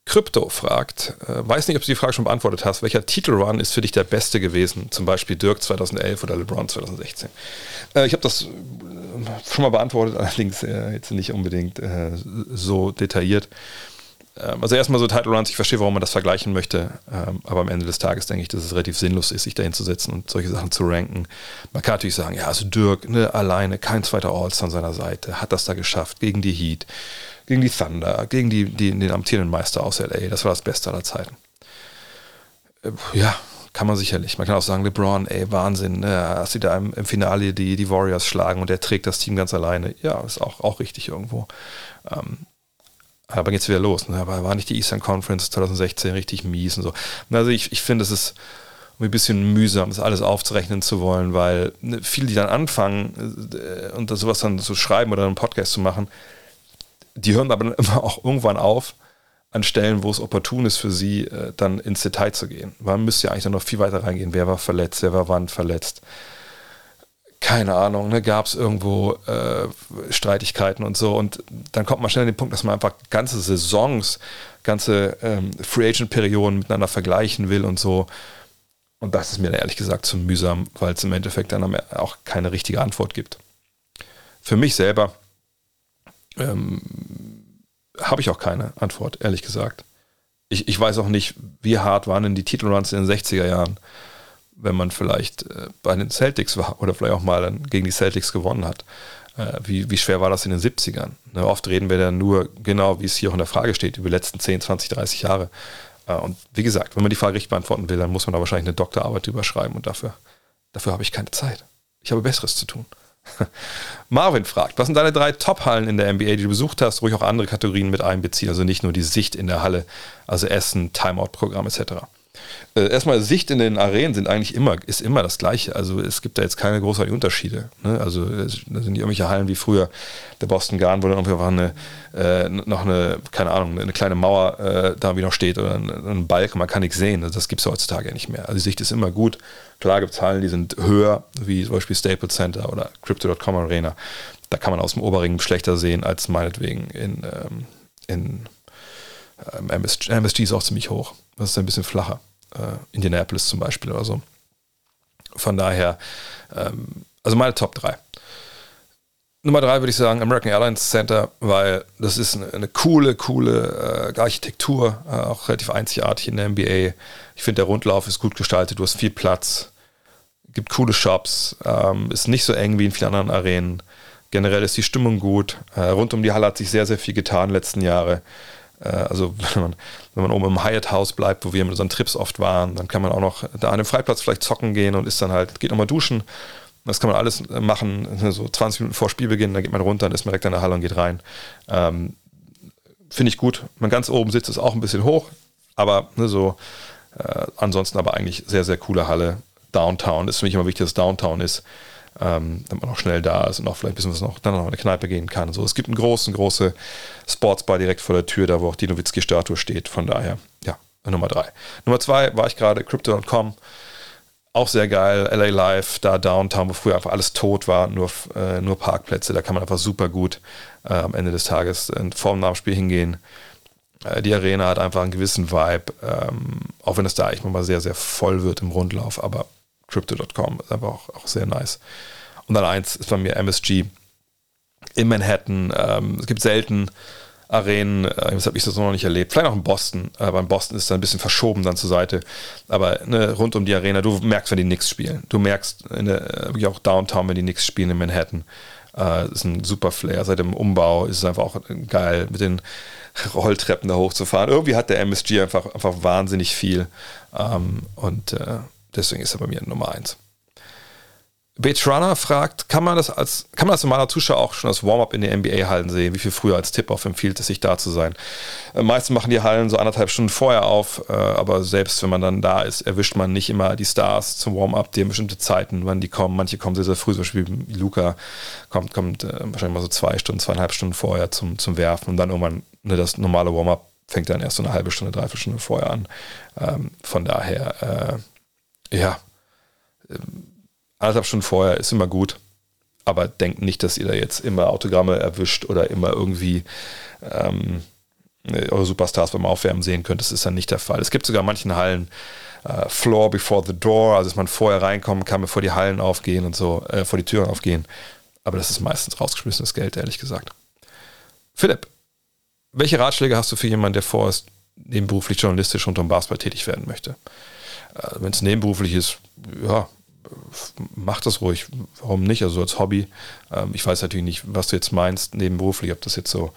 Krypto fragt, äh, weiß nicht, ob du die Frage schon beantwortet hast, welcher Titelrun ist für dich der beste gewesen? Zum Beispiel Dirk 2011 oder LeBron 2016. Äh, ich habe das äh, schon mal beantwortet, allerdings äh, jetzt nicht unbedingt äh, so detailliert. ähm, also erstmal so Title Runs, ich verstehe, warum man das vergleichen möchte, ähm, aber am Ende des Tages denke ich, dass es relativ sinnlos ist, sich dahin zu setzen und solche Sachen zu ranken. Man kann natürlich sagen, ja, also Dirk, ne, alleine, kein zweiter All-Star an seiner Seite, hat das da geschafft gegen die Heat, gegen die Thunder, gegen die, die, den amtierenden Meister aus LA. Das war das Beste aller Zeiten. Äh, ja, kann man sicherlich. Man kann auch sagen, LeBron, ey, Wahnsinn, ne, dass sie da im, im, Finale die, die Warriors schlagen und er trägt das Team ganz alleine. Ja, ist auch, auch richtig irgendwo. Ähm, aber geht's wieder los. Ne? War nicht die Eastern Conference 2016 richtig mies und so. Also ich, ich finde, es ist ein bisschen mühsam, das alles aufzurechnen zu wollen, weil ne, viele, die dann anfangen äh, und sowas dann zu schreiben oder einen Podcast zu machen, die hören aber immer auch irgendwann auf an Stellen, wo es opportun ist für sie, äh, dann ins Detail zu gehen. Man müsste ja eigentlich noch viel weiter reingehen. Wer war verletzt, wer war wann verletzt? Keine Ahnung, ne, gab es irgendwo äh, Streitigkeiten und so. Und dann kommt man schnell an den Punkt, dass man einfach ganze Saisons, ganze ähm, Free Agent-Perioden miteinander vergleichen will und so. Und das ist mir dann ehrlich gesagt zu mühsam, weil es im Endeffekt dann auch keine richtige Antwort gibt. Für mich selber ähm, habe ich auch keine Antwort, ehrlich gesagt. Ich, ich weiß auch nicht, wie hart waren denn die Titelruns in den 60er Jahren, wenn man vielleicht äh, bei den Celtics war oder vielleicht auch mal gegen die Celtics gewonnen hat. Äh, wie, wie schwer war das in den 70ern? Ne, oft reden wir dann nur, genau wie es hier auch in der Frage steht, über die letzten 10, 20, 30 Jahre. Äh, und wie gesagt, wenn man die Frage richtig beantworten will, dann muss man da wahrscheinlich eine Doktorarbeit drüber schreiben und dafür, dafür habe ich keine Zeit. Ich habe Besseres zu tun. Marvin fragt, was sind deine drei Top-Hallen in der NBA, die du besucht hast? Ruhig auch andere Kategorien mit einbeziehen, also nicht nur die Sicht in der Halle, also Essen, Timeout-Programm etc. Äh, erstmal Sicht in den Arenen sind eigentlich immer, ist immer das Gleiche. Also es gibt da jetzt keine großartigen Unterschiede. Ne? Also da sind die irgendwelche Hallen wie früher der Boston Garden, wo dann irgendwie eine, äh, noch eine, keine Ahnung, eine kleine Mauer äh, da wie noch steht oder ein, ein Balk, man kann nichts sehen. Das gibt es heutzutage nicht mehr. Also die Sicht ist immer gut. Klar gibt es Hallen, die sind höher, wie zum Beispiel Staples Center oder Crypto.com Arena. Da kann man aus dem Oberring schlechter sehen als meinetwegen in, ähm, in ähm, MSG, MSG ist auch ziemlich hoch. Das ist ein bisschen flacher äh, Indianapolis zum Beispiel oder so. Von daher, ähm, also meine Top 3. Nummer 3 würde ich sagen American Airlines Center, weil das ist eine, eine coole, coole äh, Architektur, äh, auch relativ einzigartig in der NBA. Ich finde, der Rundlauf ist gut gestaltet, du hast viel Platz, gibt coole Shops, ähm, ist nicht so eng wie in vielen anderen Arenen. Generell ist die Stimmung gut. Äh, rund um die Halle hat sich sehr, sehr viel getan in den letzten Jahren. Äh, also wenn man, wenn man oben im Hyatt House bleibt, wo wir mit unseren Trips oft waren, dann kann man auch noch da an dem Freiplatz vielleicht zocken gehen und ist dann halt, geht nochmal duschen. Das kann man alles machen, so 20 Minuten vor Spielbeginn, dann geht man runter, dann ist man direkt in der Halle und geht rein. Ähm, Finde ich gut. Man ganz oben sitzt, ist auch ein bisschen hoch, aber ne, so äh, ansonsten aber eigentlich sehr, sehr coole Halle. Downtown ist für mich immer wichtig, dass Downtown ist ähm, damit man auch schnell da ist und auch vielleicht ein bisschen was noch, dann noch in eine Kneipe gehen kann. So, es gibt einen großen, große Sportsbar direkt vor der Tür, da wo auch die Nowitzki-Statue steht. Von daher, ja, Nummer drei. Nummer zwei war ich gerade Crypto.com. Auch sehr geil, LA Live, da Downtown, wo früher einfach alles tot war, nur, äh, nur Parkplätze. Da kann man einfach super gut äh, am Ende des Tages äh, vor dem Nachspiel hingehen. Äh, die Arena hat einfach einen gewissen Vibe, ähm, auch wenn es da eigentlich mal sehr, sehr voll wird im Rundlauf. Aber Crypto.com ist einfach auch, auch, sehr nice. Und dann eins ist bei mir MSG in Manhattan. Ähm, es gibt selten Arenen, äh, das habe ich das noch nicht erlebt. Vielleicht auch in Boston, aber in Boston ist es ein bisschen verschoben dann zur Seite. Aber ne, rund um die Arena, du merkst, wenn die Knicks spielen. Du merkst der, wirklich auch Downtown, wenn die Knicks spielen in Manhattan. Äh, ist ein super Flair. Seit dem Umbau ist es einfach auch geil, mit den Rolltreppen da hochzufahren. Irgendwie hat der MSG einfach, einfach wahnsinnig viel. Ähm, und äh, Deswegen ist er bei mir Nummer 1. Beach Runner fragt, kann man das als, kann man als normaler Zuschauer auch schon als Warm-up in den NBA-Hallen sehen? Wie viel früher als Tip-Off empfiehlt es sich da zu sein? Äh, meistens machen die Hallen so anderthalb Stunden vorher auf, äh, aber selbst wenn man dann da ist, erwischt man nicht immer die Stars zum Warm-up, die haben bestimmte Zeiten, wann die kommen. Manche kommen sehr, sehr früh, zum Beispiel Luca kommt, kommt äh, wahrscheinlich mal so zwei Stunden, zweieinhalb Stunden vorher zum, zum Werfen und dann irgendwann ne, das normale Warm-up fängt dann erst so eine halbe Stunde, dreiviertel Stunde vorher an. Ähm, von daher, ja, ähm, anderthalb Stunden vorher ist immer gut, aber denkt nicht, dass ihr da jetzt immer Autogramme erwischt oder immer irgendwie ähm, eure Superstars beim Aufwärmen sehen könnt. Das ist dann nicht der Fall. Es gibt sogar in manchen Hallen äh, Floor before the door, also dass man vorher reinkommen kann, bevor die Hallen aufgehen und so, äh, vor die Türen aufgehen. Aber das ist meistens rausgeschmissenes Geld, ehrlich gesagt. Philipp, welche Ratschläge hast du für jemanden, der vorerst nebenberuflich journalistisch unter dem Basketball tätig werden möchte? Äh, Wenn es nebenberuflich ist, ja, mach das ruhig. Warum nicht? Also als Hobby. Ähm, ich weiß natürlich nicht, was du jetzt meinst, nebenberuflich, ob das jetzt so,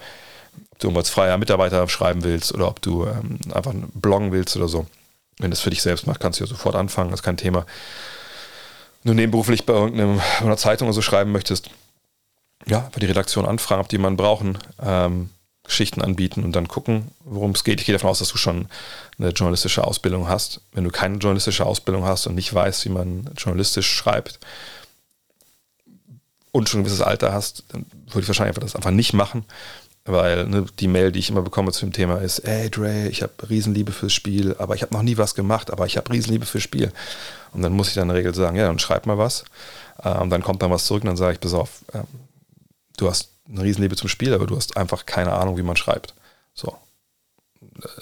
ob du als freier Mitarbeiter schreiben willst oder ob du ähm, einfach bloggen willst oder so. Wenn das für dich selbst macht, kannst du ja sofort anfangen, das ist kein Thema. Du nebenberuflich bei irgendeiner Zeitung oder so schreiben möchtest, ja, bei die Redaktion anfragen, ob die jemanden brauchen, ähm, Geschichten anbieten und dann gucken, worum es geht. Ich gehe davon aus, dass du schon eine journalistische Ausbildung hast. Wenn du keine journalistische Ausbildung hast und nicht weißt, wie man journalistisch schreibt und schon ein gewisses Alter hast, dann würde ich wahrscheinlich einfach das einfach nicht machen, weil ne, die Mail, die ich immer bekomme zu dem Thema ist, ey Dre, ich habe Riesenliebe fürs Spiel, aber ich habe noch nie was gemacht, aber ich habe Riesenliebe fürs Spiel. Und dann muss ich dann in der Regel sagen, ja, dann schreib mal was. Und dann kommt dann was zurück und dann sage ich, pass auf, ähm, du hast eine Riesenliebe zum Spiel, aber du hast einfach keine Ahnung, wie man schreibt. So.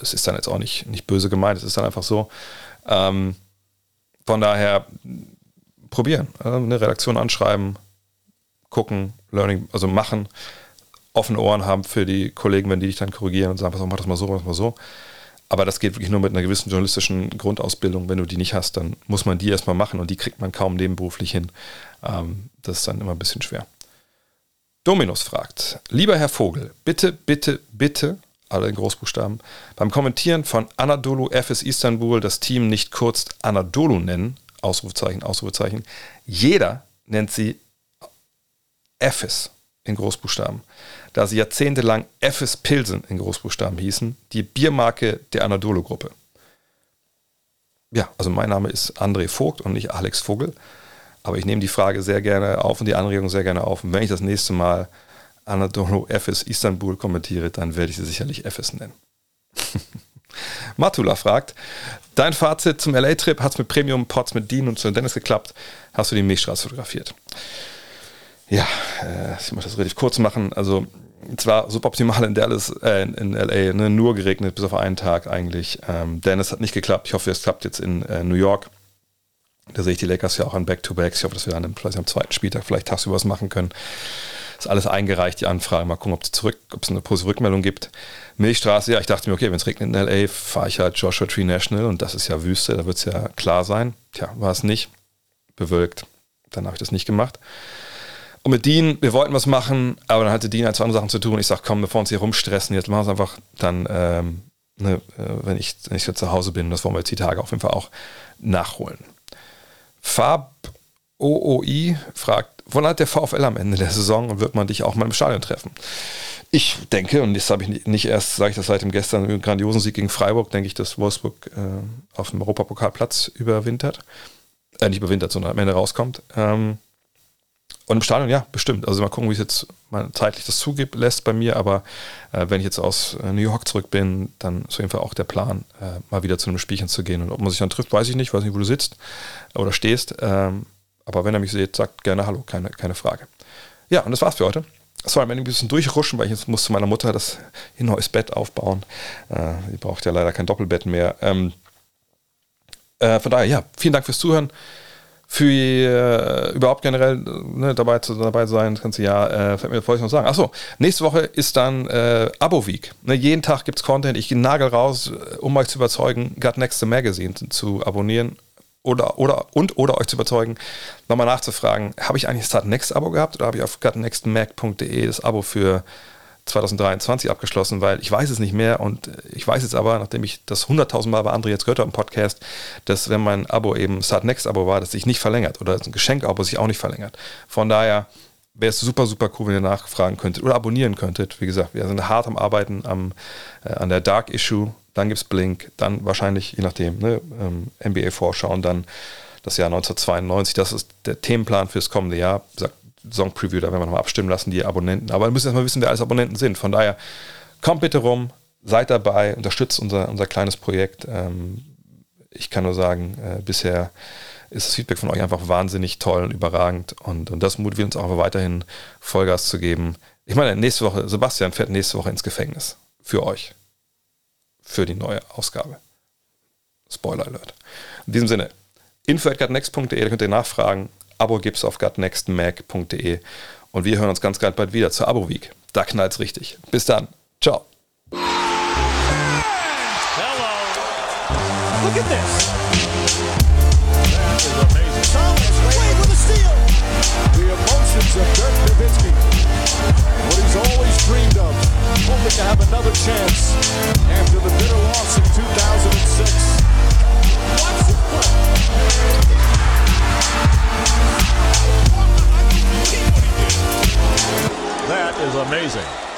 Es ist dann jetzt auch nicht, nicht böse gemeint, es ist dann einfach so. Ähm, von daher probieren, äh, eine Redaktion anschreiben, gucken, Learning, also machen, offene Ohren haben für die Kollegen, wenn die dich dann korrigieren und sagen, pass auf, mach das mal so, mach das mal so. Aber das geht wirklich nur mit einer gewissen journalistischen Grundausbildung. Wenn du die nicht hast, dann muss man die erstmal machen und die kriegt man kaum nebenberuflich hin. Ähm, das ist dann immer ein bisschen schwer. Dominus fragt, lieber Herr Vogel, bitte, bitte, bitte, alle in Großbuchstaben, beim Kommentieren von Anadolu FS Istanbul das Team nicht kurz Anadolu nennen, Ausrufezeichen, Ausrufezeichen. Jeder nennt sie FS in Großbuchstaben, da sie jahrzehntelang FS Pilsen in Großbuchstaben hießen, die Biermarke der Anadolu-Gruppe. Ja, also mein Name ist André Vogt und nicht Alex Vogel. Aber ich nehme die Frage sehr gerne auf und die Anregung sehr gerne auf. Und wenn ich das nächste Mal Anadolu FS Istanbul kommentiere, dann werde ich sie sicherlich FS nennen. Matula fragt, dein Fazit zum LA-Trip, hat es mit Premium-Pots mit Dean und zu Dennis geklappt? Hast du die Milchstraße fotografiert? Ja, äh, ich muss das relativ kurz machen. Also zwar suboptimal in Dallas, äh, in LA, ne, nur geregnet bis auf einen Tag eigentlich. Ähm, Dennis hat nicht geklappt. Ich hoffe, es klappt jetzt in äh, New York. Da sehe ich die Lakers ja auch an Back-to-Backs. Ich hoffe, dass wir dann vielleicht am zweiten Spieltag vielleicht tagsüber was machen können. Ist alles eingereicht, die Anfrage. Mal gucken, ob es zurück, ob es eine positive Rückmeldung gibt. Milchstraße, ja, ich dachte mir, okay, wenn es regnet in LA, fahre ich halt Joshua Tree National und das ist ja Wüste, da wird es ja klar sein. Tja, war es nicht. Bewölkt. Dann habe ich das nicht gemacht. Und mit Dean, wir wollten was machen, aber dann hatte Dean halt zwei andere Sachen zu tun. Ich sage, komm, bevor wir uns hier rumstressen, jetzt machen wir es einfach dann, ähm, ne, äh, wenn, ich, wenn ich zu Hause bin, das wollen wir jetzt die Tage auf jeden Fall auch nachholen. Fab OOI fragt, wann hat der VfL am Ende der Saison und wird man dich auch mal im Stadion treffen? Ich denke, und das habe ich nicht erst, sage ich das seit dem gestern grandiosen Sieg gegen Freiburg, denke ich, dass Wolfsburg äh, auf dem Europapokalplatz überwintert. Äh, nicht überwintert, sondern am Ende rauskommt. Ähm, und im Stadion, ja, bestimmt. Also mal gucken, wie es jetzt mal zeitlich das zugibt, lässt bei mir. Aber äh, wenn ich jetzt aus äh, New York zurück bin, dann ist auf jeden Fall auch der Plan, äh, mal wieder zu einem Spielchen zu gehen. Und ob man sich dann trifft, weiß ich nicht. Weiß nicht, wo du sitzt oder stehst. Ähm, aber wenn er mich sieht, sagt gerne Hallo, keine, keine Frage. Ja, und das war's für heute. Es war ein bisschen durchruschen, weil ich jetzt musste meiner Mutter das ein neues Bett aufbauen. Äh, die braucht ja leider kein Doppelbett mehr. Ähm, äh, von daher, ja, vielen Dank fürs Zuhören für äh, überhaupt generell ne, dabei zu dabei sein, das ganze Jahr, äh, fällt mir vorhin noch sagen. Achso, nächste Woche ist dann äh, Abo-Week. Ne, jeden Tag gibt es Content. Ich nagel raus, äh, um euch zu überzeugen, Got Next Magazine zu abonnieren oder, oder und oder euch zu überzeugen, nochmal nachzufragen, habe ich eigentlich das Next Abo gehabt oder habe ich auf gotnextmac.de das Abo für 2023 abgeschlossen, weil ich weiß es nicht mehr und ich weiß jetzt aber, nachdem ich das 100.000 Mal bei André jetzt gehört habe im Podcast, dass wenn mein Abo eben Start Next Abo war, dass sich nicht verlängert oder ein Geschenk-Abo sich auch nicht verlängert. Von daher wäre es super, super cool, wenn ihr nachfragen könntet oder abonnieren könntet. Wie gesagt, wir sind hart am Arbeiten am, äh, an der Dark Issue, dann gibt es Blink, dann wahrscheinlich, je nachdem, ne, ähm, NBA-Vorschau und dann das Jahr 1992. Das ist der Themenplan fürs kommende Jahr. Wie gesagt, Song Preview, da werden wir nochmal abstimmen lassen, die Abonnenten. Aber wir müssen erstmal wissen, wer alles Abonnenten sind. Von daher, kommt bitte rum, seid dabei, unterstützt unser, unser kleines Projekt. Ähm, ich kann nur sagen, äh, bisher ist das Feedback von euch einfach wahnsinnig toll und überragend. Und, und das motiviert uns auch weiterhin Vollgas zu geben. Ich meine, nächste Woche, Sebastian fährt nächste Woche ins Gefängnis. Für euch. Für die neue Ausgabe. Spoiler Alert. In diesem Sinne, info.next.de, da könnt ihr nachfragen. Abo gibt's auf gutnextmac.de. Und wir hören uns ganz ganz bald wieder zur Abo-Week. Da knallt's richtig. Bis dann. Ciao. Look at this. What he's always dreamed of. Hoping to have another chance after the bitter loss in 2006. Watch That is amazing.